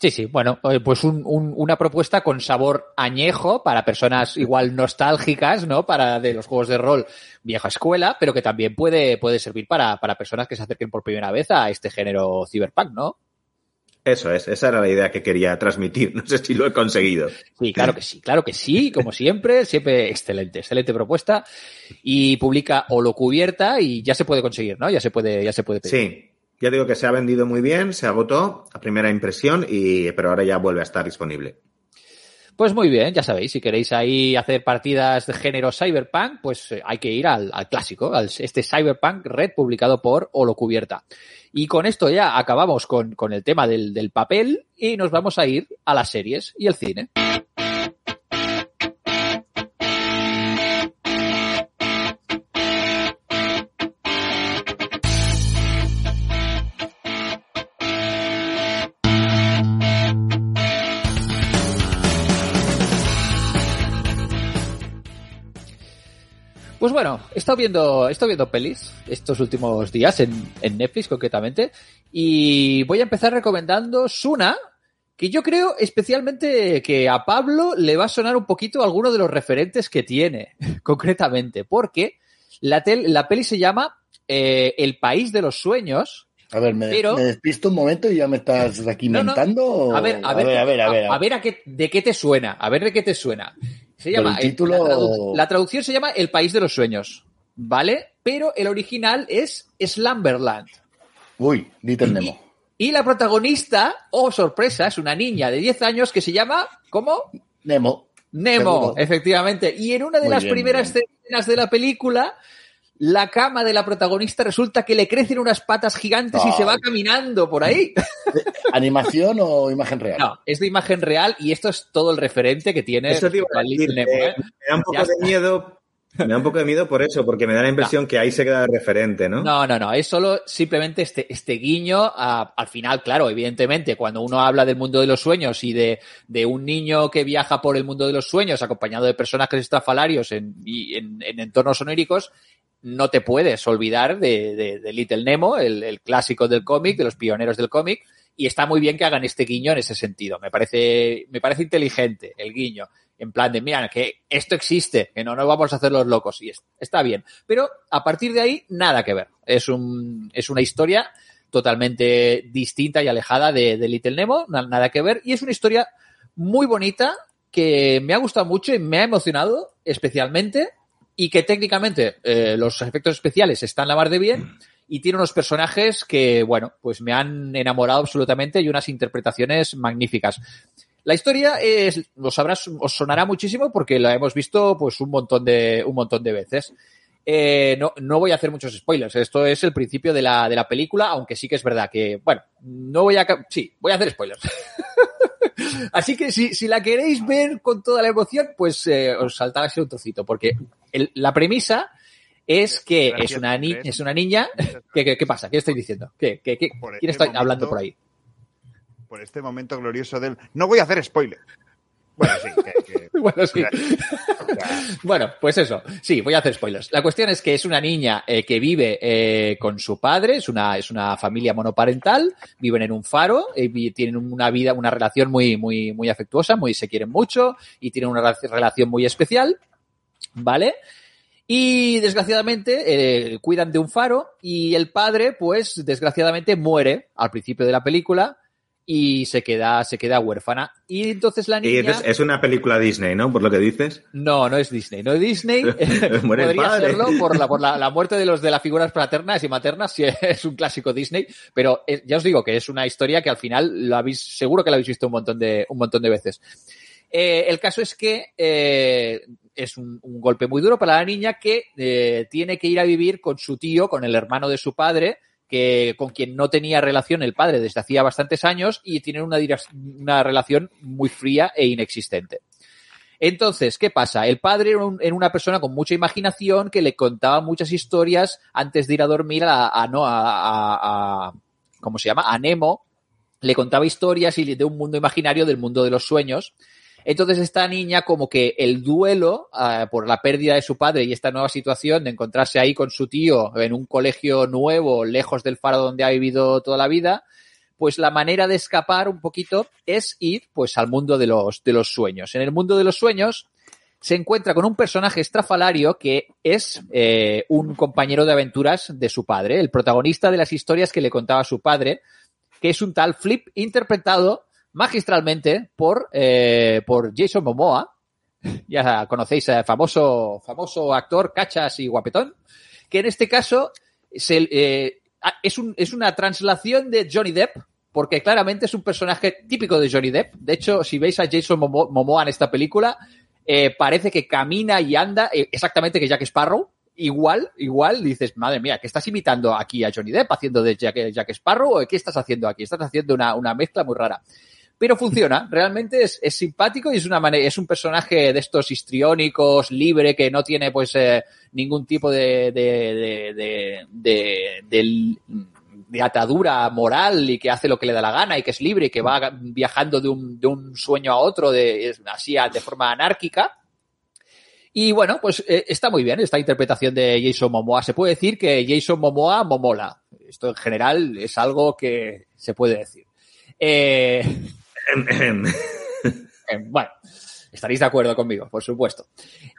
Sí, sí, bueno, pues un, un, una propuesta con sabor añejo para personas igual nostálgicas, ¿no? Para de los juegos de rol vieja escuela, pero que también puede, puede servir para, para personas que se acerquen por primera vez a este género cyberpunk, ¿no? Eso es, esa era la idea que quería transmitir. No sé si lo he conseguido. Sí, claro que sí, claro que sí, como siempre, siempre excelente, excelente propuesta. Y publica Holo Cubierta y ya se puede conseguir, ¿no? Ya se puede, ya se puede pedir. Sí, ya digo que se ha vendido muy bien, se agotó a primera impresión, y, pero ahora ya vuelve a estar disponible. Pues muy bien, ya sabéis, si queréis ahí hacer partidas de género Cyberpunk, pues hay que ir al, clásico, al este Cyberpunk Red publicado por Holo Cubierta. Y con esto ya acabamos con, con el tema del, del papel y nos vamos a ir a las series y el cine. Pues bueno, he estado viendo, he viendo pelis estos últimos días en, en Netflix concretamente y voy a empezar recomendando Suna, que yo creo especialmente que a Pablo le va a sonar un poquito alguno de los referentes que tiene, concretamente, porque la, tel- la peli se llama eh, El País de los Sueños. A ver, me, Pero- me despisto un momento y ya me estás aquí No, no. inventando. o- A ver, a ver, a ver, a ver. a ver a qué, de qué te suena, a ver de qué te suena. Se llama, el título- la, tradu- la traducción se llama El País de los Sueños, ¿vale? Pero el original es Slumberland. Uy, Little Nemo. Y la protagonista, oh sorpresa, es una niña de 10 años que se llama, ¿cómo? Nemo. Nemo, Seguro. efectivamente. Y en una de Muy las bien, primeras escenas de la película, la cama de la protagonista resulta que le crecen unas patas gigantes y se va caminando por ahí. ¿Animación o imagen real? No, es de imagen real y esto es todo el referente que tiene Eso te iba a Little decir, Nemo, me da un poco Ya de está. miedo. Me da un poco de miedo por eso, porque me da la impresión que ahí se queda de referente, ¿no? No, no, no, es solo simplemente este, este guiño a- al final, claro, evidentemente, cuando uno habla del mundo de los sueños y de, de un niño que viaja por el mundo de los sueños acompañado de personajes estrafalarios en, y en, en entornos oníricos, no te puedes olvidar de, Little Nemo, el, clásico del cómic, de los pioneros del cómic, y está muy bien que hagan este guiño en ese sentido. Me parece, me parece inteligente el guiño. En plan de, mira, que esto existe, que no nos vamos a hacer los locos. Y es- está bien. Pero a partir de ahí, nada que ver. Es, un, es una historia totalmente distinta y alejada de, Little Nemo, na- nada que ver. Y es una historia muy bonita que me ha gustado mucho y me ha emocionado especialmente y que técnicamente eh, los efectos especiales están la mar de bien y tiene unos personajes que, bueno, pues me han enamorado absolutamente y unas interpretaciones magníficas. La historia os, sonará muchísimo porque la hemos visto pues un montón de, un montón de veces. Eh, no, no voy a hacer muchos spoilers. Esto es el principio de la, de la película, aunque sí que es verdad que, bueno, no voy a, sí, voy a hacer spoilers. Así que si, si la queréis ver con toda la emoción, pues eh, os saltará así un trocito, porque el- la premisa es que Gracias, es una, ni- es una niña. ¿Qué, qué, qué pasa? ¿Qué estoy diciendo? ¿Qué, qué, qué- Por ¿Quién este está hablando por ahí? Por este momento glorioso del. No voy a hacer spoiler. Bueno, sí, que- Bueno, pues eso. Sí, voy a hacer spoilers. La cuestión es que es una niña eh, que vive eh, con su padre, es una, es una familia monoparental, viven en un faro, eh, vi- tienen una vida, una relación muy, muy, muy afectuosa, muy se quieren mucho y tienen una relac- relación muy especial, ¿vale? Y desgraciadamente eh, cuidan de un faro y el padre, pues desgraciadamente muere al principio de la película y se queda, se queda huérfana. Y entonces la niña... Y entonces es una película Disney, ¿no? Por lo que dices. No, no es Disney. No es Disney. Muere Podría padre. serlo por, la, por la, la muerte de los de las figuras paternas y maternas, si es un clásico Disney. Pero eh, ya os digo que es una historia que al final lo habéis, seguro que la habéis visto un montón de, un montón de veces. Eh, el caso es que eh, es un, un golpe muy duro para la niña que eh, tiene que ir a vivir con su tío, con el hermano de su padre, que con quien no tenía relación el padre desde hacía bastantes años y tienen una, una relación muy fría e inexistente. Entonces, ¿qué pasa? El padre era, un- una persona con mucha imaginación que le contaba muchas historias antes de ir a dormir a, a- no a- a- ¿cómo se llama? A Nemo. Le contaba historias y de un mundo imaginario del mundo de los sueños. Entonces esta niña como que el duelo ah, por la pérdida de su padre y esta nueva situación de encontrarse ahí con su tío en un colegio nuevo, lejos del faro donde ha vivido toda la vida, pues la manera de escapar un poquito es ir pues al mundo de los, de los sueños. En el mundo de los sueños se encuentra con un personaje estrafalario que es eh, un compañero de aventuras de su padre, el protagonista de las historias que le contaba su padre, que es un tal Flip interpretado magistralmente por, eh, por Jason Momoa. Ya conocéis, eh, famoso, famoso actor, cachas y guapetón, que en este caso eh, es, un, es una translación de Johnny Depp, porque claramente es un personaje típico de Johnny Depp. De hecho, si veis a Jason Momo- Momoa en esta película, eh, parece que camina y anda eh, exactamente que Jack Sparrow. Igual, igual dices, madre mía, ¿qué estás imitando aquí a Johnny Depp haciendo de Jack, Jack Sparrow o qué estás haciendo aquí? Estás haciendo una, una mezcla muy rara. Pero funciona, realmente es, es simpático y es una manera, es un personaje de estos histriónicos, libre, que no tiene pues eh, ningún tipo de, de, de, de, de- atadura moral y que hace lo que le da la gana y que es libre y que va viajando de un, de un sueño a otro de, así de forma anárquica. Y bueno, pues eh, está muy bien esta interpretación de Jason Momoa. Se puede decir que Jason Momoa momola. Esto en general es algo que se puede decir. Eh, bueno, estaréis de acuerdo conmigo, por supuesto.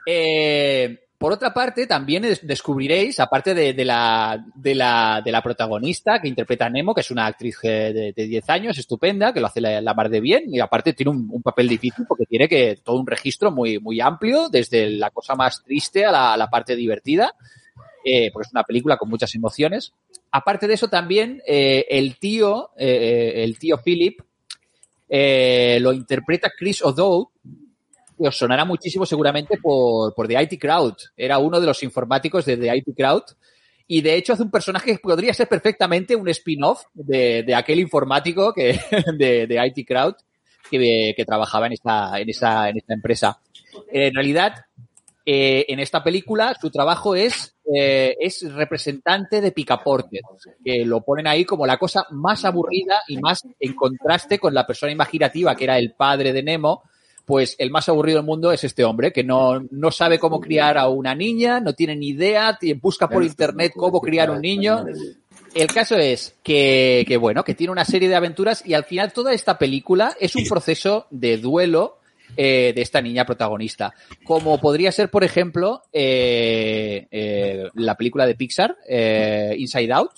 Eh, por otra parte, también descubriréis, aparte de, la, de, la, de la protagonista que interpreta a Nemo, que es una actriz de, de 10 años, estupenda, que lo hace la, la mar de bien, y aparte tiene un, papel difícil porque tiene que todo un registro muy, muy amplio, desde la cosa más triste a la, parte divertida, eh, porque es una película con muchas emociones. Aparte de eso, también eh, el tío, el tío Philip, eh, lo interpreta Chris O'Dowd, que os sonará muchísimo seguramente por, por The IT Crowd. Era uno de los informáticos de The IT Crowd. Y de hecho hace un personaje que podría ser perfectamente un spin-off de, de, aquel informático que, de, de IT Crowd que, que, trabajaba en esta, en, esa, en esta empresa. En realidad, eh, en esta película su trabajo es, eh, es representante de picaporte, que lo ponen ahí como la cosa más aburrida y más en contraste con la persona imaginativa que era el padre de Nemo, pues el más aburrido del mundo es este hombre, que no, no sabe cómo criar a una niña, no tiene ni idea, busca por internet cómo criar un niño. El caso es que, que, bueno, que tiene una serie de aventuras y al final toda esta película es un proceso de duelo eh, de esta niña protagonista. Como podría ser, por ejemplo, eh, eh, la película de Pixar, eh, Inside Out.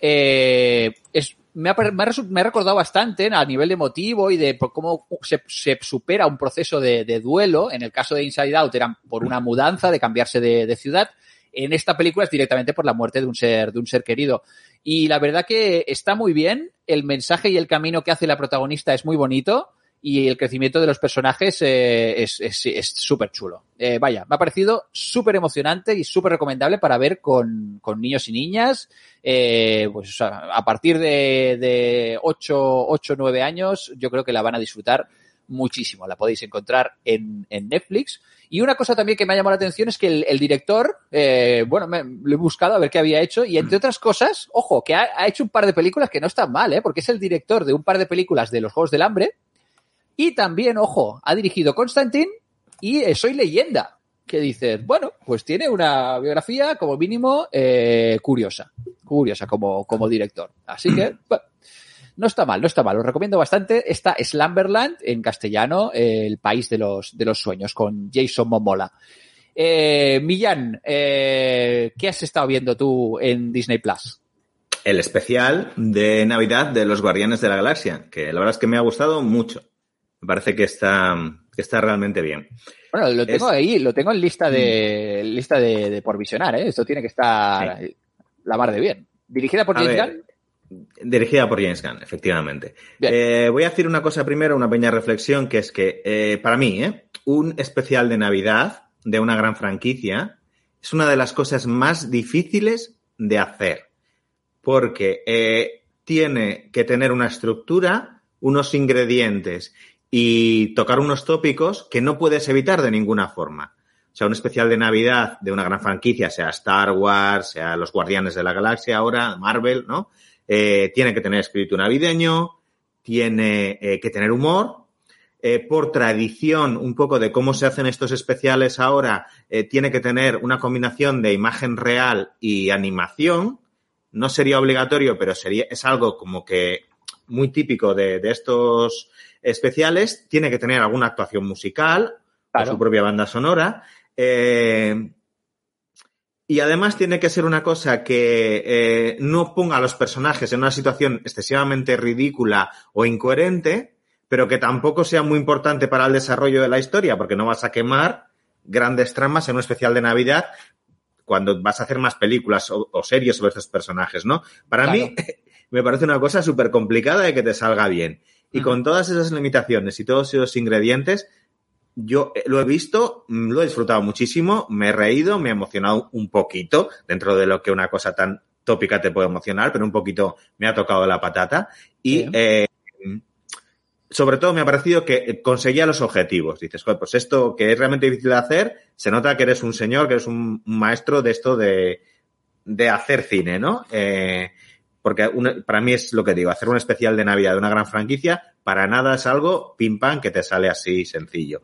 Eh, es, me ha, me, ha, recordado bastante a nivel de motivo y de cómo se, se supera un proceso de, de, duelo. En el caso de Inside Out era por una mudanza, de cambiarse de, de, ciudad. En esta película es directamente por la muerte de un ser, de un ser querido. Y la verdad que está muy bien. El mensaje y el camino que hace la protagonista es muy bonito y el crecimiento de los personajes eh, es súper es, es chulo. Eh, vaya, me ha parecido súper emocionante y súper recomendable para ver con, con, niños y niñas. Eh, pues o sea, a partir de, de 8, 8, 9 años, yo creo que la van a disfrutar muchísimo. La podéis encontrar en, en Netflix. Y una cosa también que me ha llamado la atención es que el, el director, eh, bueno, me, lo he buscado a ver qué había hecho y entre otras cosas, ojo, que ha, ha, hecho un par de películas que no están mal, ¿eh? porque es el director de un par de películas de los Juegos del Hambre y también, ojo, ha dirigido Constantine y eh, Soy Leyenda, que dices, bueno, pues tiene una biografía como mínimo eh, curiosa, curiosa como, como director. Así que, bueno, no está mal, no está mal. Os recomiendo bastante esta Slumberland en castellano, eh, el país de los, de los sueños, con Jason Momola. Eh, Millán, eh, ¿qué has estado viendo tú en Disney Plus? El especial de Navidad de los Guardianes de la Galaxia, que la verdad es que me ha gustado mucho. Me parece que está, que está realmente bien. Bueno, lo tengo es... ahí, lo tengo en lista de mm. lista de, de, por visionar, ¿eh? Esto tiene que estar sí. la mar de bien. ¿Dirigida por James Gunn? Dirigida por James Gunn, efectivamente. Eh, voy a decir una cosa primero, una pequeña reflexión, que es que eh, para mí, ¿eh? un especial de Navidad de una gran franquicia es una de las cosas más difíciles de hacer, porque tiene que tener una estructura, unos ingredientes y tocar unos tópicos que no puedes evitar de ninguna forma. O sea, un especial de Navidad de una gran franquicia, sea Star Wars, sea Los Guardianes de la Galaxia ahora, Marvel, ¿no? Eh, tiene que tener espíritu navideño, tiene eh, que tener humor. Eh, por tradición, un poco de cómo se hacen estos especiales ahora, eh, tiene que tener una combinación de imagen real y animación. No sería obligatorio, pero sería, es algo como que muy típico de, de estos especiales, tiene que tener alguna actuación musical, claro. su propia banda sonora. Eh, y además tiene que ser una cosa que eh, no ponga a los personajes en una situación excesivamente ridícula o incoherente, pero que tampoco sea muy importante para el desarrollo de la historia, porque no vas a quemar grandes tramas en un especial de Navidad cuando vas a hacer más películas o, o series sobre estos personajes, ¿no? Para claro. mí me parece una cosa súper complicada de que te salga bien. Y con todas esas limitaciones y todos esos ingredientes, yo lo he visto, lo he disfrutado muchísimo, me he reído, me ha emocionado un poquito, dentro de lo que una cosa tan tópica te puede emocionar, pero un poquito me ha tocado la patata. Y sí. eh, sobre todo me ha parecido que conseguía los objetivos. Dices, pues esto que es realmente difícil de hacer, se nota que eres un señor, que eres un maestro de esto de, de hacer cine, ¿no? Eh, porque una, para mí es lo que digo, hacer un especial de Navidad de una gran franquicia para nada es algo pim pam que te sale así sencillo.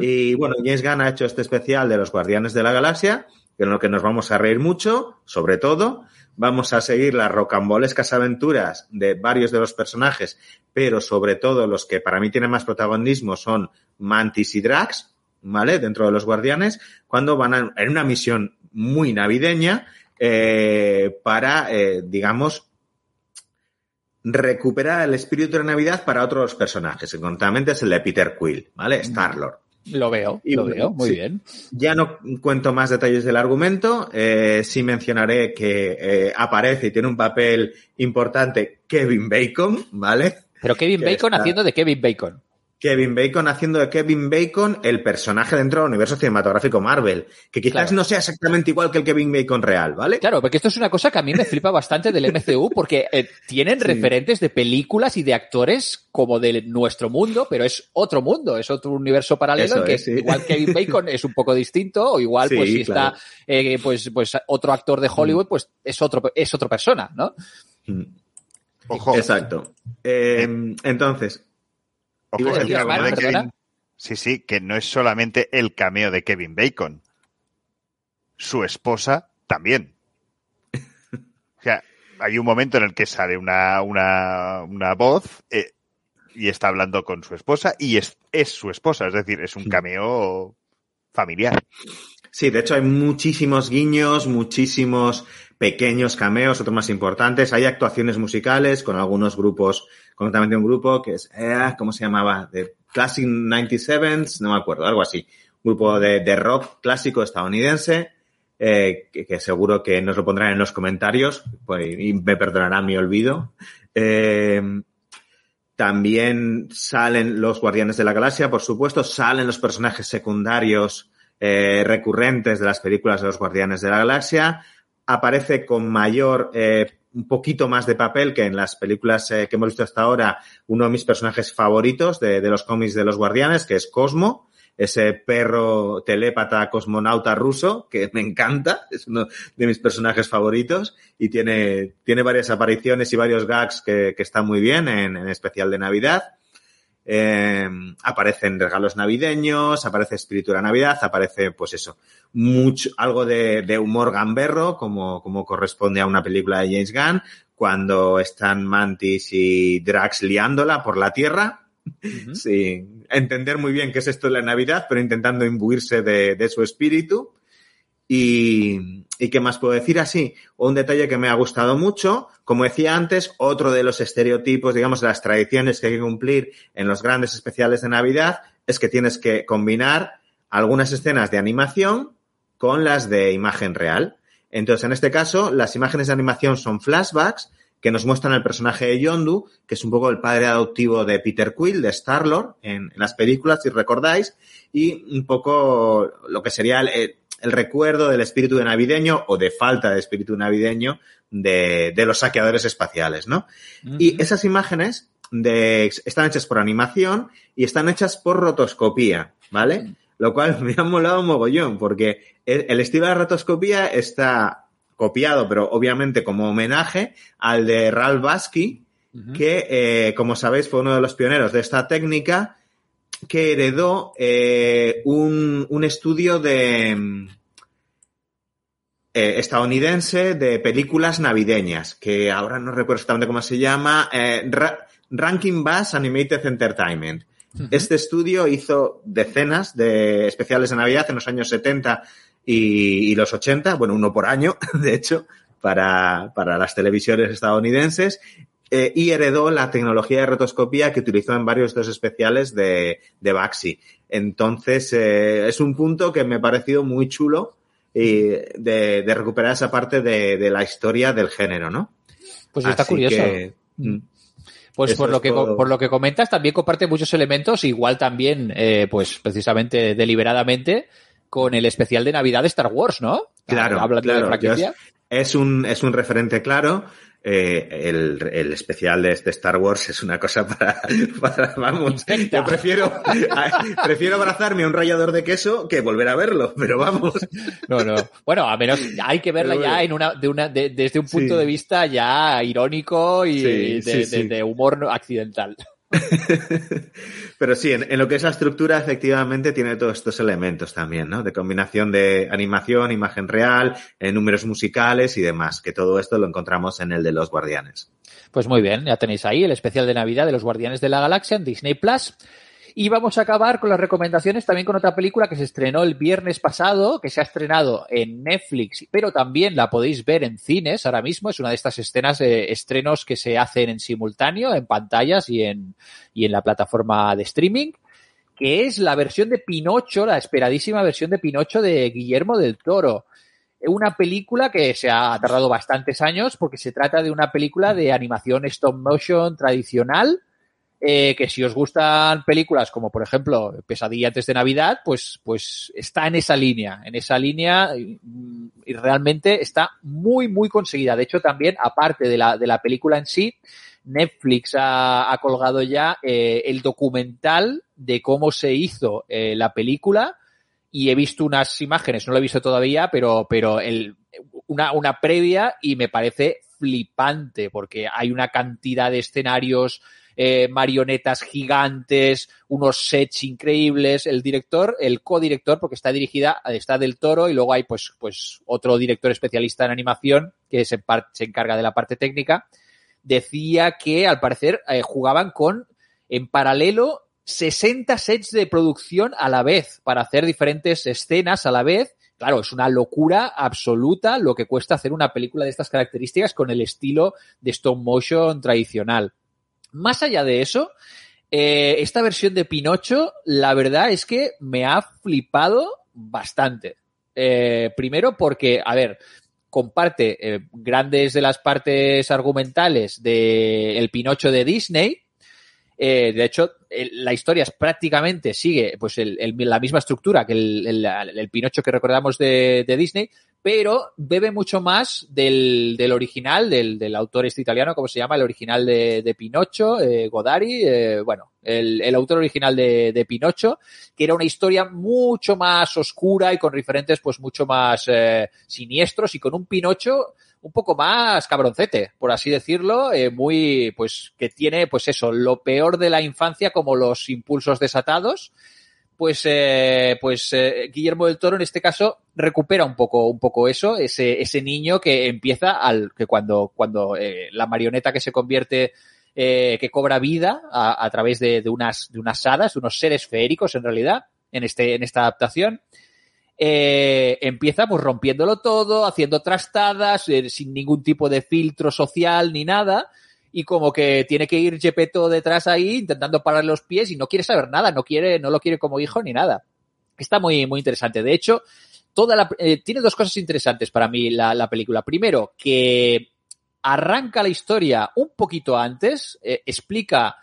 Y bueno, James Gunn ha hecho este especial de los Guardianes de la Galaxia, en lo que nos vamos a reír mucho, sobre todo. Vamos a seguir las rocambolescas aventuras de varios de los personajes, pero sobre todo los que para mí tienen más protagonismo son Mantis y Drax, ¿vale? Dentro de los Guardianes, cuando van a, en una misión muy navideña eh, para, eh, digamos, recuperar el espíritu de Navidad para otros personajes. Concretamente es el de Peter Quill, ¿vale? Star-Lord. Lo veo, lo veo, muy bien. Ya no cuento más detalles del argumento, eh, sí mencionaré que eh, aparece y tiene un papel importante Kevin Bacon, ¿vale? Pero Kevin Bacon haciendo de Kevin Bacon. Kevin Bacon haciendo de Kevin Bacon el personaje dentro del universo cinematográfico Marvel, que quizás no sea exactamente igual que el Kevin Bacon real, ¿vale? Claro, porque esto es una cosa que a mí me flipa bastante del MCU, porque eh, tienen referentes de películas y de actores como de nuestro mundo, pero es otro mundo, es otro universo paralelo, que igual Kevin Bacon es un poco distinto, o igual pues si está eh, pues, pues otro actor de Hollywood, mm. pues es otro, es otra persona, ¿no? Mm. Ojo. Exacto. Eh, entonces, Ojo, el cameo de Kevin. Sí, sí, que no es solamente el cameo de Kevin Bacon. Su esposa también. O sea, hay un momento en el que sale una, una, una voz eh, y está hablando con su esposa y es, es su esposa, es decir, es un cameo familiar. Sí, de hecho hay muchísimos guiños, muchísimos pequeños cameos, otros más importantes. Hay actuaciones musicales con algunos grupos, concretamente un grupo que es, eh, ¿cómo se llamaba? De Classic 97s, no me acuerdo, algo así. Un grupo de, rock clásico estadounidense, eh, que, seguro que nos lo pondrán en los comentarios pues, y me perdonarán mi olvido. Eh, también salen los Guardianes de la Galaxia, por supuesto, salen los personajes secundarios eh, recurrentes de las películas de los Guardianes de la Galaxia. Aparece con mayor, eh, un poquito más de papel que en las películas eh, que hemos visto hasta ahora, uno de mis personajes favoritos de, los cómics de los Guardianes, que es Cosmo ese perro telépata cosmonauta ruso que me encanta, es uno de mis personajes favoritos y tiene, tiene varias apariciones y varios gags que, que están muy bien en, en especial de Navidad. Eh, aparecen regalos navideños, aparece espíritu de la Navidad, aparece, pues eso, mucho, algo de, de, humor gamberro, como, como corresponde a una película de James Gunn, cuando están Mantis y Drax liándola por la Tierra. Sí, entender muy bien qué es esto de la Navidad, pero intentando imbuirse de, de su espíritu. Y, y, qué más puedo decir así. Un detalle que me ha gustado mucho, como decía antes, otro de los estereotipos, digamos, de las tradiciones que hay que cumplir en los grandes especiales de Navidad es que tienes que combinar algunas escenas de animación con las de imagen real. Entonces, en este caso, las imágenes de animación son flashbacks que nos muestran el personaje de Yondu, que es un poco el padre adoptivo de Peter Quill, de Star-Lord, en, en, las películas, si recordáis, y un poco lo que sería el, el recuerdo del espíritu de navideño o de falta de espíritu navideño de, de los saqueadores espaciales, ¿no? Uh -huh. Y esas imágenes de, están hechas por animación y están hechas por rotoscopía, ¿vale? Uh -huh. Lo cual me ha molado un mogollón, porque el, el estilo de rotoscopía está copiado, pero obviamente como homenaje al de Ralph Basky, uh -huh. que, eh, como sabéis, fue uno de los pioneros de esta técnica que heredó eh, un, un, estudio de eh, estadounidense de películas navideñas, que ahora no recuerdo exactamente cómo se llama, eh, Ra Ranking Bass Animated Entertainment. Uh -huh. Este estudio hizo decenas de especiales de Navidad en los años 70 y, y los 80, bueno, uno por año, de hecho, para, para las televisiones estadounidenses eh, y heredó la tecnología de rotoscopía que utilizó en varios de los especiales de, de Baxi. Entonces, eh, es un punto que me ha parecido muy chulo y de, de recuperar esa parte de, de, la historia del género, ¿no? Pues está Así curioso. Que, mm. Pues por lo, que, todo... por lo que comentas, también comparte muchos elementos, igual también, eh, pues precisamente deliberadamente, con el especial de Navidad de Star Wars, ¿no? Claro, Hablando claro. De franquicia. Es un, es un referente claro eh, el, el, especial de este Star Wars es una cosa para, para vamos, yo prefiero, a, prefiero abrazarme a un rallador de queso que volver a verlo, pero vamos. No, no. Bueno, a menos hay que verla ya en una, de una, de, desde un punto sí. de vista ya irónico y sí, de, sí, de, de, humor accidental. Pero sí, en, lo que es la estructura, efectivamente, tiene todos estos elementos también, ¿no? De combinación de animación, imagen real, eh, números musicales y demás, que todo esto lo encontramos en el de los Guardianes. Pues muy bien, ya tenéis ahí el especial de Navidad de los Guardianes de la Galaxia en Disney Plus. Y vamos a acabar con las recomendaciones también con otra película que se estrenó el viernes pasado, que se ha estrenado en Netflix, pero también la podéis ver en cines ahora mismo. Es una de estas escenas de estrenos que se hacen en simultáneo, en pantallas y en, y en la plataforma de streaming, que es la versión de Pinocho, la esperadísima versión de Pinocho de Guillermo del Toro una película que se ha tardado bastantes años porque se trata de una película de animación stop motion tradicional eh, que si os gustan películas como por ejemplo Pesadilla antes de Navidad, pues, pues está en esa línea, en esa línea y, realmente está muy, muy conseguida. De hecho, también, aparte de la, de la película en sí, Netflix ha, ha colgado ya eh, el documental de cómo se hizo eh, la película y he visto unas imágenes, no lo he visto todavía, pero, pero el, una, una previa y me parece flipante porque hay una cantidad de escenarios eh, marionetas gigantes, unos sets increíbles. El director, el codirector, porque está dirigida, está del Toro y luego hay pues, pues otro director especialista en animación que se, se encarga de la parte técnica. Decía que al parecer eh, jugaban con en paralelo 60 sets de producción a la vez para hacer diferentes escenas a la vez. Claro, es una locura absoluta lo que cuesta hacer una película de estas características con el estilo de stop motion tradicional. Más allá de eso, eh, esta versión de Pinocho, la verdad es que me ha flipado bastante. Eh, primero porque, a ver, comparte eh, grandes de las partes argumentales de El Pinocho de Disney. De hecho, la historia es prácticamente sigue pues la misma estructura que el, Pinocho que recordamos de, de Disney, pero bebe mucho más del, del original, del, del, autor este italiano, ¿cómo se llama? El original de, Pinocho, eh, Godari, eh, bueno, el, el, autor original de, de, Pinocho, que era una historia mucho más oscura y con referentes pues mucho más eh, siniestros y con un Pinocho un poco más cabroncete, por así decirlo, eh, muy, pues, que tiene, pues eso, lo peor de la infancia como los impulsos desatados, pues, eh, pues eh, Guillermo del Toro en este caso recupera un poco, un poco eso, ese, ese niño que empieza al, que cuando, cuando eh, la marioneta que se convierte, eh, que cobra vida a, través de, de, unas, de unas hadas, unos seres feéricos en realidad, en este, en esta adaptación, eh, empieza pues rompiéndolo todo, haciendo trastadas, sin ningún tipo de filtro social ni nada, y como que tiene que ir Gepetto detrás ahí intentando parar los pies y no quiere saber nada, no quiere, no lo quiere como hijo ni nada. Está muy, muy interesante. De hecho, toda la, eh, tiene dos cosas interesantes para mí la, la, película. Primero, que arranca la historia un poquito antes, eh, explica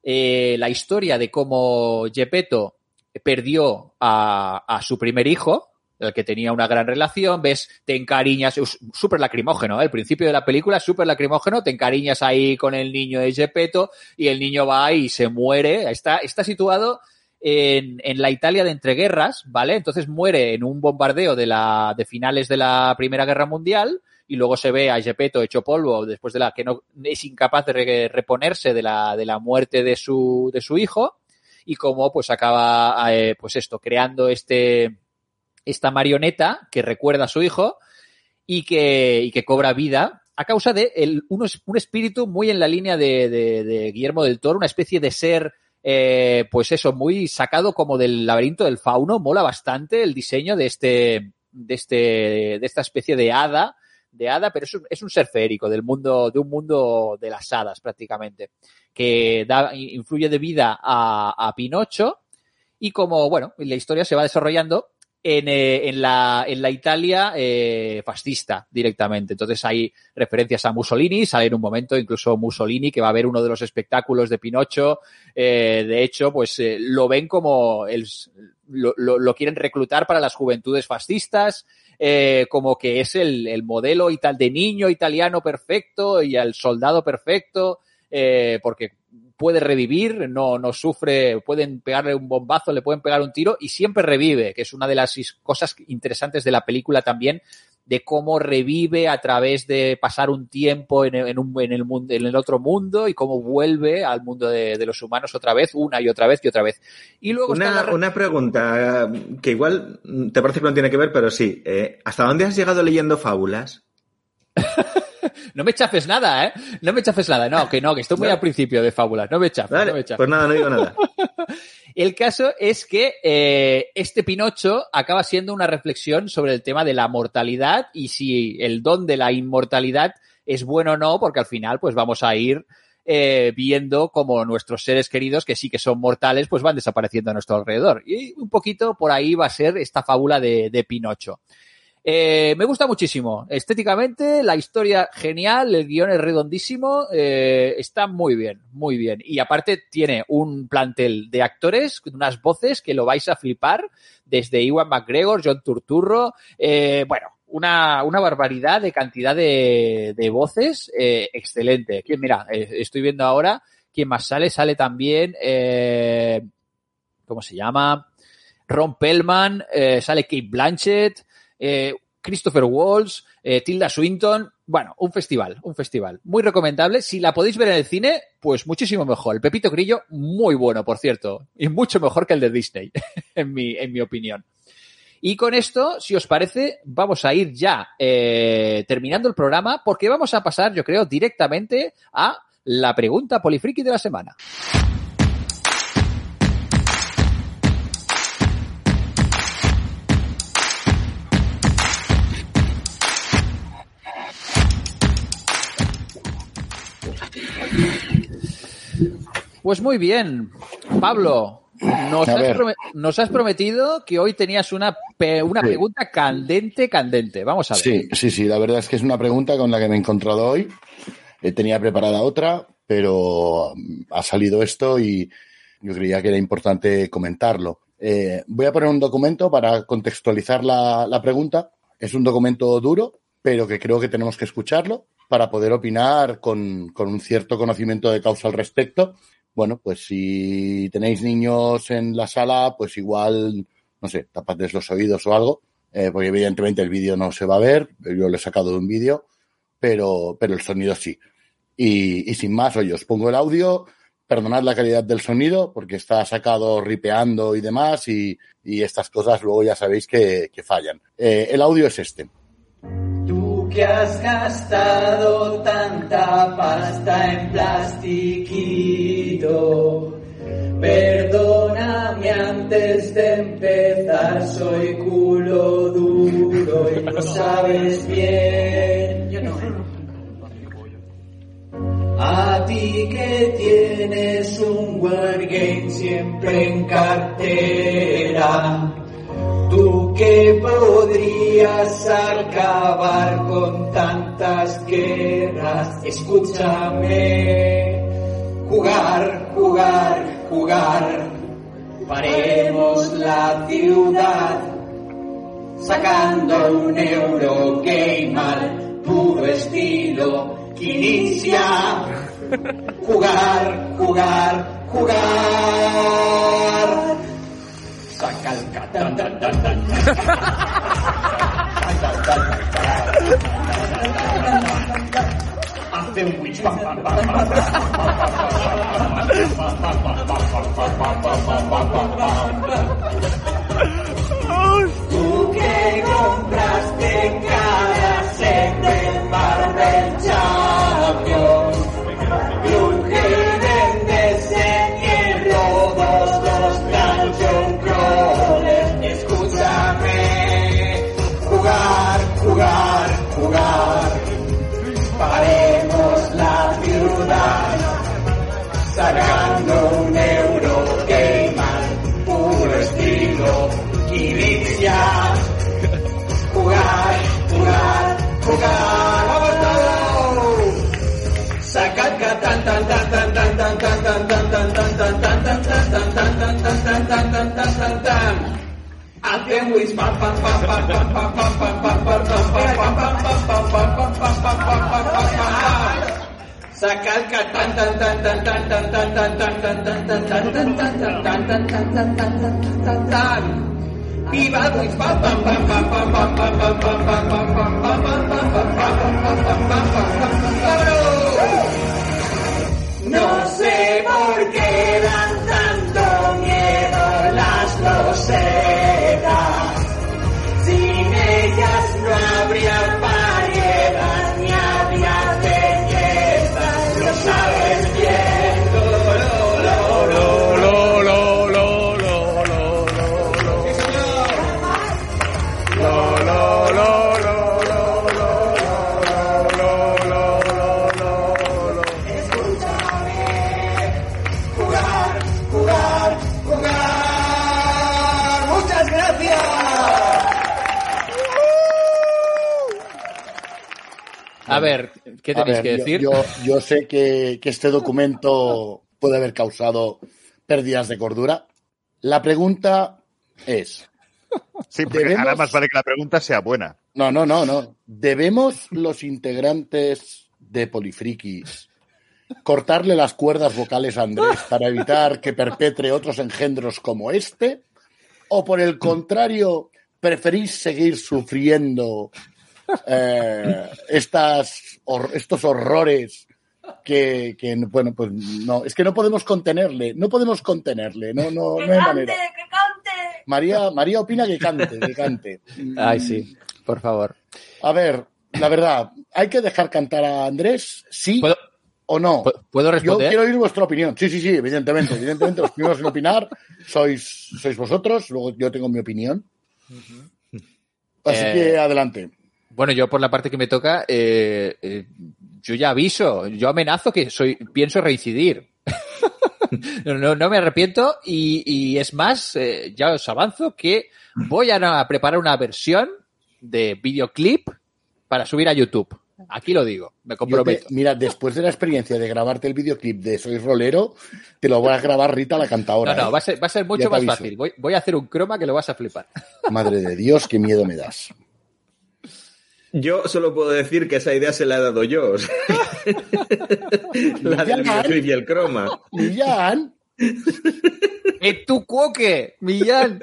eh, la historia de cómo Gepetto perdió a, a su primer hijo, el que tenía una gran relación, ves, te encariñas, súper lacrimógeno, ¿eh? el principio de la película es súper lacrimógeno, te encariñas ahí con el niño de Gepetto y el niño va y se muere, está, está situado en, en la Italia de entreguerras, ¿vale? Entonces muere en un bombardeo de la, de finales de la Primera Guerra Mundial, y luego se ve a Gepetto hecho polvo después de la que no es incapaz de re, reponerse de la, de la muerte de su, de su hijo y cómo pues acaba eh, pues esto creando este esta marioneta que recuerda a su hijo y que, y que cobra vida a causa de el, un, un espíritu muy en la línea de, de, de, Guillermo del Toro, una especie de ser, eh, pues eso, muy sacado como del laberinto del fauno. Mola bastante el diseño de este, de este, de esta especie de hada, de hada, pero es un, es un ser férico del mundo, de un mundo de las hadas prácticamente, que da, influye de vida a, a Pinocho y como, bueno, la historia se va desarrollando en, eh, en, la, en la Italia eh, fascista directamente. Entonces hay referencias a Mussolini, sale en un momento incluso Mussolini, que va a ver uno de los espectáculos de Pinocho. Eh, de hecho, pues eh, lo ven como el, lo, lo, lo, quieren reclutar para las juventudes fascistas, eh, como que es el, el modelo de niño italiano perfecto y el soldado perfecto, porque puede revivir, no, no sufre, pueden pegarle un bombazo, le pueden pegar un tiro y siempre revive, que es una de las cosas interesantes de la película también, de cómo revive a través de pasar un tiempo en, en, un, en, el, mundo, en el otro mundo y cómo vuelve al mundo de, de, los humanos otra vez, una y otra vez y otra vez. Y luego una, la... una pregunta que igual te parece que no tiene que ver, pero sí. Eh, ¿Hasta dónde has llegado leyendo fábulas? no me chafes nada, ¿eh? No me chafes nada. No, que no, que estoy muy al principio de fábulas. No me chafes, vale, no me chafes. Pues nada, no digo nada. El caso es que eh, este Pinocho acaba siendo una reflexión sobre el tema de la mortalidad y si el don de la inmortalidad es bueno o no, porque al final pues vamos a ir eh, viendo como nuestros seres queridos, que sí que son mortales, pues van desapareciendo a nuestro alrededor. Y un poquito por ahí va a ser esta fábula de, de Pinocho. Eh, me gusta muchísimo. Estéticamente, la historia genial, el guion es redondísimo, eh, está muy bien, muy bien. Y aparte tiene un plantel de actores, unas voces que lo vais a flipar, desde Iwan McGregor, John Turturro, eh, bueno, una, una, barbaridad de cantidad de, de voces, excelente. Mira, estoy viendo ahora quién más sale, sale también, ¿cómo se llama? Ron Pellman, sale Kate Blanchett, eh, Christopher Walls, eh, Tilda Swinton. Bueno, un festival, un festival. Muy recomendable. Si la podéis ver en el cine, pues muchísimo mejor. El Pepito Grillo, muy bueno, por cierto. Y mucho mejor que el de Disney, en, mi, en mi opinión. Y con esto, si os parece, vamos a ir ya eh, terminando el programa porque vamos a pasar, yo creo, directamente a la pregunta polifriki de la semana. Pues muy bien, Pablo. Nos has, nos has, prometido que hoy tenías una, una pregunta candente, candente. Vamos a ver. Sí, sí, sí. La verdad es que es una pregunta con la que me he encontrado hoy. Eh, tenía preparada otra, pero mm, ha salido esto y yo creía que era importante comentarlo. Eh, voy a poner un documento para contextualizar la, la pregunta. Es un documento duro, pero que creo que tenemos que escucharlo para poder opinar con, con un cierto conocimiento de causa al respecto bueno, pues si tenéis niños en la sala, pues igual, no sé, tapadles los oídos o algo, eh, porque evidentemente el vídeo no se va a ver, yo lo he sacado de un vídeo, pero, pero el sonido sí. Y, sin más, oye, os pongo el audio, perdonad la calidad del sonido, porque está sacado ripeando y demás, y, y estas cosas luego ya sabéis que, que fallan. Eh, el audio es este que has gastado tanta pasta en plastiquito. Perdóname antes de empezar, soy culo duro y lo sabes bien. A ti que tienes un Wargame siempre en cartera que podrías acabar con tantas guerras, escúchame. Jugar, jugar, jugar. Paremos la ciudad sacando un Eurogame al puro estilo inicia. Jugar, jugar, jugar hace un witch Tú que compraste todos! Sacad tan tan tan tan tan tan tan tan tan tan tan tan tan No sé por ¿qué tenéis ver, que yo- decir? Yo, yo sé que, que este documento puede haber causado pérdidas de cordura. La pregunta es, Sí, porque Debemos- ahora más vale que la pregunta sea buena. no, no, no, no. ¿Debemos los integrantes de Polifrikis cortarle las cuerdas vocales a Andrés para evitar que perpetre otros engendros como este? ¿O por el contrario, preferís seguir sufriendo eh, estas, hor- estos horrores que, que, bueno, pues no, es que no podemos contenerle, no podemos contenerle, no, no, no hay manera. que cante! María, María opina que cante, que cante. Ay, sí, por favor. A ver, la verdad, ¿hay que dejar cantar a Andrés? ¿Sí ¿Puedo, o no? pu- ¿puedo Yo responder? quiero oír vuestra opinión. Sí, sí, sí, evidentemente. Evidentemente, los primeros en opinar sois, sois vosotros, luego yo tengo mi opinión. Así Eh, que adelante. Bueno, yo por la parte que me toca, eh, eh, yo ya aviso, yo amenazo que soy, pienso reincidir. no, no, no me arrepiento y, y es más, eh, ya os avanzo que voy a, a preparar una versión de videoclip para subir a YouTube. Aquí lo digo, me te- comprometo. mira, después de la experiencia de grabarte el videoclip de Soy Rolero, te lo voy a grabar Rita la cantadora. No, no, ¿eh? va a ser, va a ser mucho más aviso. fácil. Voy, voy a hacer un croma que lo vas a flipar. Madre de Dios, qué miedo me das. Yo solo puedo decir que esa idea se la he dado yo. o sea, la del y el croma. Millán, ¡Eh, tu cuoque, Millán!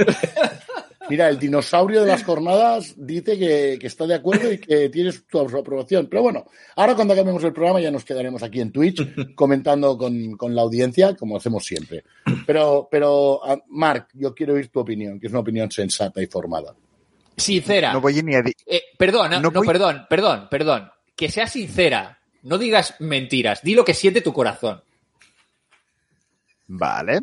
mira, el dinosaurio de las jornadas dice que, que está de acuerdo y que tienes tu aprobación. Pero bueno, ahora cuando acabemos el programa ya nos quedaremos aquí en Twitch comentando con, con la audiencia, como hacemos siempre. Pero, pero, ah, Marc, yo quiero oír tu opinión, que es una opinión sensata y formada. Sincera. No voy ni a... Eh, perdón, no, No no, voy- perdón, perdón, perdón. Que sea sincera. No digas mentiras. Di lo que siente tu corazón. Vale.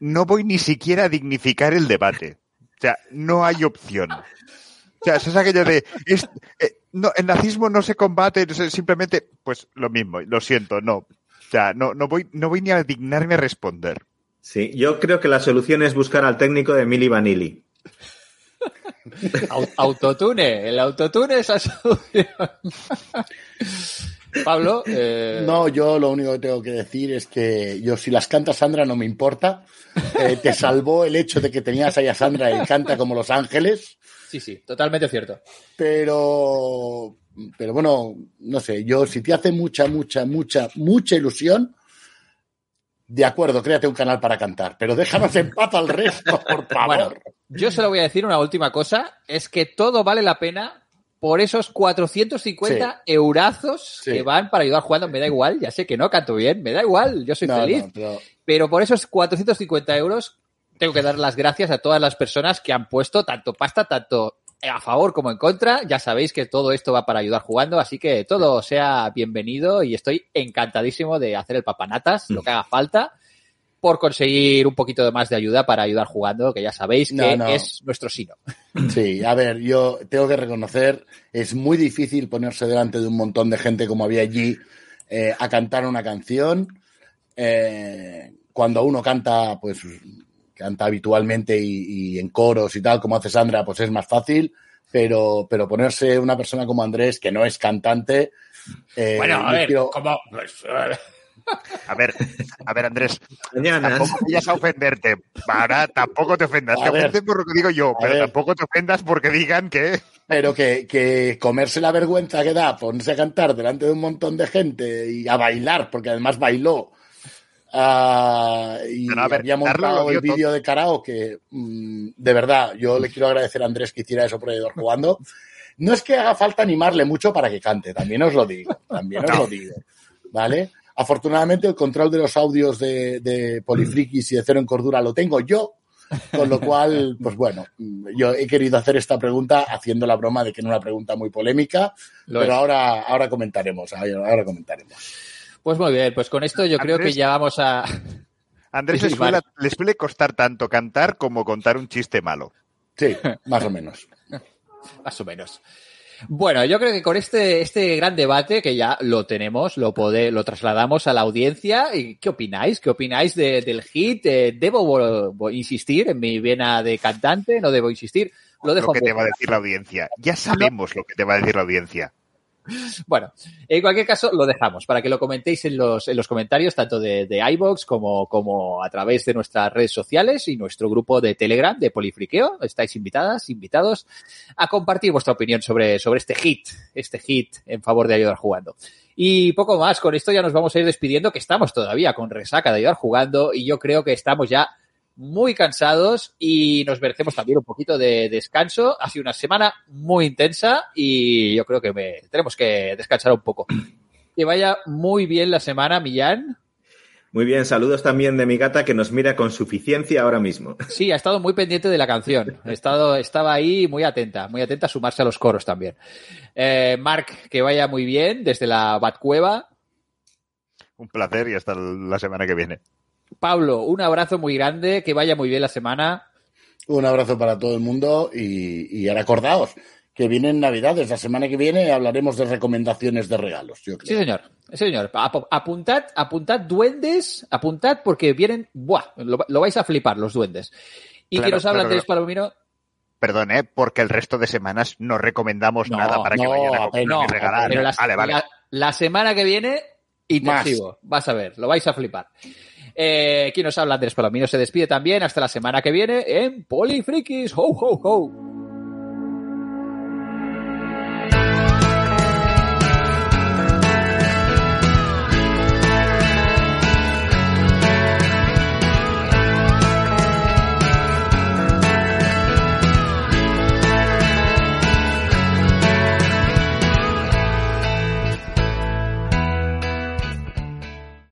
No voy ni siquiera a dignificar el debate. O sea, no hay opción. O sea, eso es aquello de... es- eh, no, el nazismo no se combate, no sé, simplemente, pues lo mismo, lo siento, no. O sea, no, no, voy, no voy ni a dignarme a responder. Sí, yo creo que la solución es buscar al técnico de Mili Vanilli. Au- Autotune, el autotune es. Pablo, eh, No, yo lo único que tengo que decir es que yo si las canta Sandra no me importa. Eh, te salvó el hecho de que tenías ahí a Sandra y canta como Los Ángeles. sí, sí, totalmente cierto. Pero, pero bueno, no sé, yo si te hace mucha, mucha, mucha, mucha ilusión, de acuerdo, créate un canal para cantar, pero déjanos en paz al resto, por favor. Bueno, yo solo voy a decir una última cosa, es que todo vale la pena por esos 450 eurazos Sí. que van para ayudar jugando. Me da igual, ya sé que no canto bien, me da igual, yo soy No, feliz. no, pero- Pero por esos 450 euros tengo que dar las gracias a todas las personas que han puesto tanto pasta, tanto a favor como en contra. Ya sabéis que todo esto va para ayudar jugando, así que todo sea bienvenido y estoy encantadísimo de hacer el papanatas, lo que haga falta, por conseguir un poquito de más de ayuda para ayudar jugando, que ya sabéis que No, no. es nuestro sino. Sí, a ver, yo tengo que reconocer, es muy difícil ponerse delante de un montón de gente como había allí eh, a cantar una canción. Eh, cuando uno canta, pues canta habitualmente y, y en coros y tal, como hace Sandra, pues es más fácil. Pero, pero ponerse una persona como Andrés, que no es cantante. eh, bueno, a ver, quiero- como... pues, A ver, a ver, Andrés, tampoco vayas a ofenderte. Ahora tampoco te ofendas. A Te ofendes por lo que digo yo, pero ver. tampoco te ofendas porque digan que. Pero que, que comerse la vergüenza que da ponerse a cantar delante de un montón de gente y a bailar, porque además bailó Ah, y Pero, ver, había montado el vídeo de karaoke. Mm, de verdad, yo le quiero agradecer a Andrés que hiciera eso por Edor jugando. No es que haga falta animarle mucho para que cante, también os lo digo, también os lo digo. ¿Vale? Afortunadamente el control de los audios de, de Polifrikis y de Cero en Cordura lo tengo yo, con lo cual, pues bueno, yo he querido hacer esta pregunta haciendo la broma de que era una pregunta muy polémica, Lo pero es. ahora, ahora comentaremos, ahora comentaremos. Pues muy bien, pues con esto yo creo que ya vamos a... Andrés Sí, les suele, vale. les suele costar tanto cantar como contar un chiste malo. Sí, más o menos. Más o menos. Bueno, yo creo que con este, este gran debate que ya lo tenemos, lo, pode- lo trasladamos a la audiencia. ¿Y ¿Qué opináis? ¿Qué opináis de- del hit? Eh, ¿Debo insistir en mi vena de cantante? ¿No debo insistir? Lo dejo Lo que te va a decir la audiencia. Ya sabemos lo que te va a decir la audiencia. Bueno, en cualquier caso lo dejamos para que lo comentéis en los, en los comentarios, tanto de, de iVoox como, como a través de nuestras redes sociales y nuestro grupo de Telegram de Polifriqueo. Estáis invitadas, invitados a compartir vuestra opinión sobre, sobre este hit, este hit en favor de ayudar jugando. Y poco más, con esto ya nos vamos a ir despidiendo, que estamos todavía con resaca de ayudar jugando y yo creo que estamos ya muy cansados y nos merecemos también un poquito de descanso. Ha sido una semana muy intensa y yo creo que me, tenemos que descansar un poco. Que vaya muy bien la semana, Millán. Muy bien, saludos también de mi gata que nos mira con suficiencia ahora mismo. Sí, ha estado muy pendiente de la canción. Ha estado, estaba ahí muy atenta, muy atenta a sumarse a los coros también. Eh, Marc, que vaya muy bien desde la Batcueva. Un placer y hasta la semana que viene. Pablo, un abrazo muy grande, que vaya muy bien la semana. Un abrazo para todo el mundo y, y ahora acordaos que vienen Navidades. La semana que viene hablaremos de recomendaciones de regalos. Yo creo. Sí, señor. Sí, señor. Ap- apuntad, apuntad duendes, apuntad porque vienen, buah, lo, lo vais a flipar los duendes. Y Claro, que nos habla claro. Palomino. Perdón, ¿eh? Porque el resto de semanas no recomendamos No, nada para que vayan a comprar No, regalar. pero la, vale, vale. la- la semana que viene, intensivo. Vas a ver, lo vais a flipar. Eh, ¿Quién nos habla? Andrés Palomino se despide también. Hasta la semana que viene en Polifrikis. ¡Ho, ho, ho!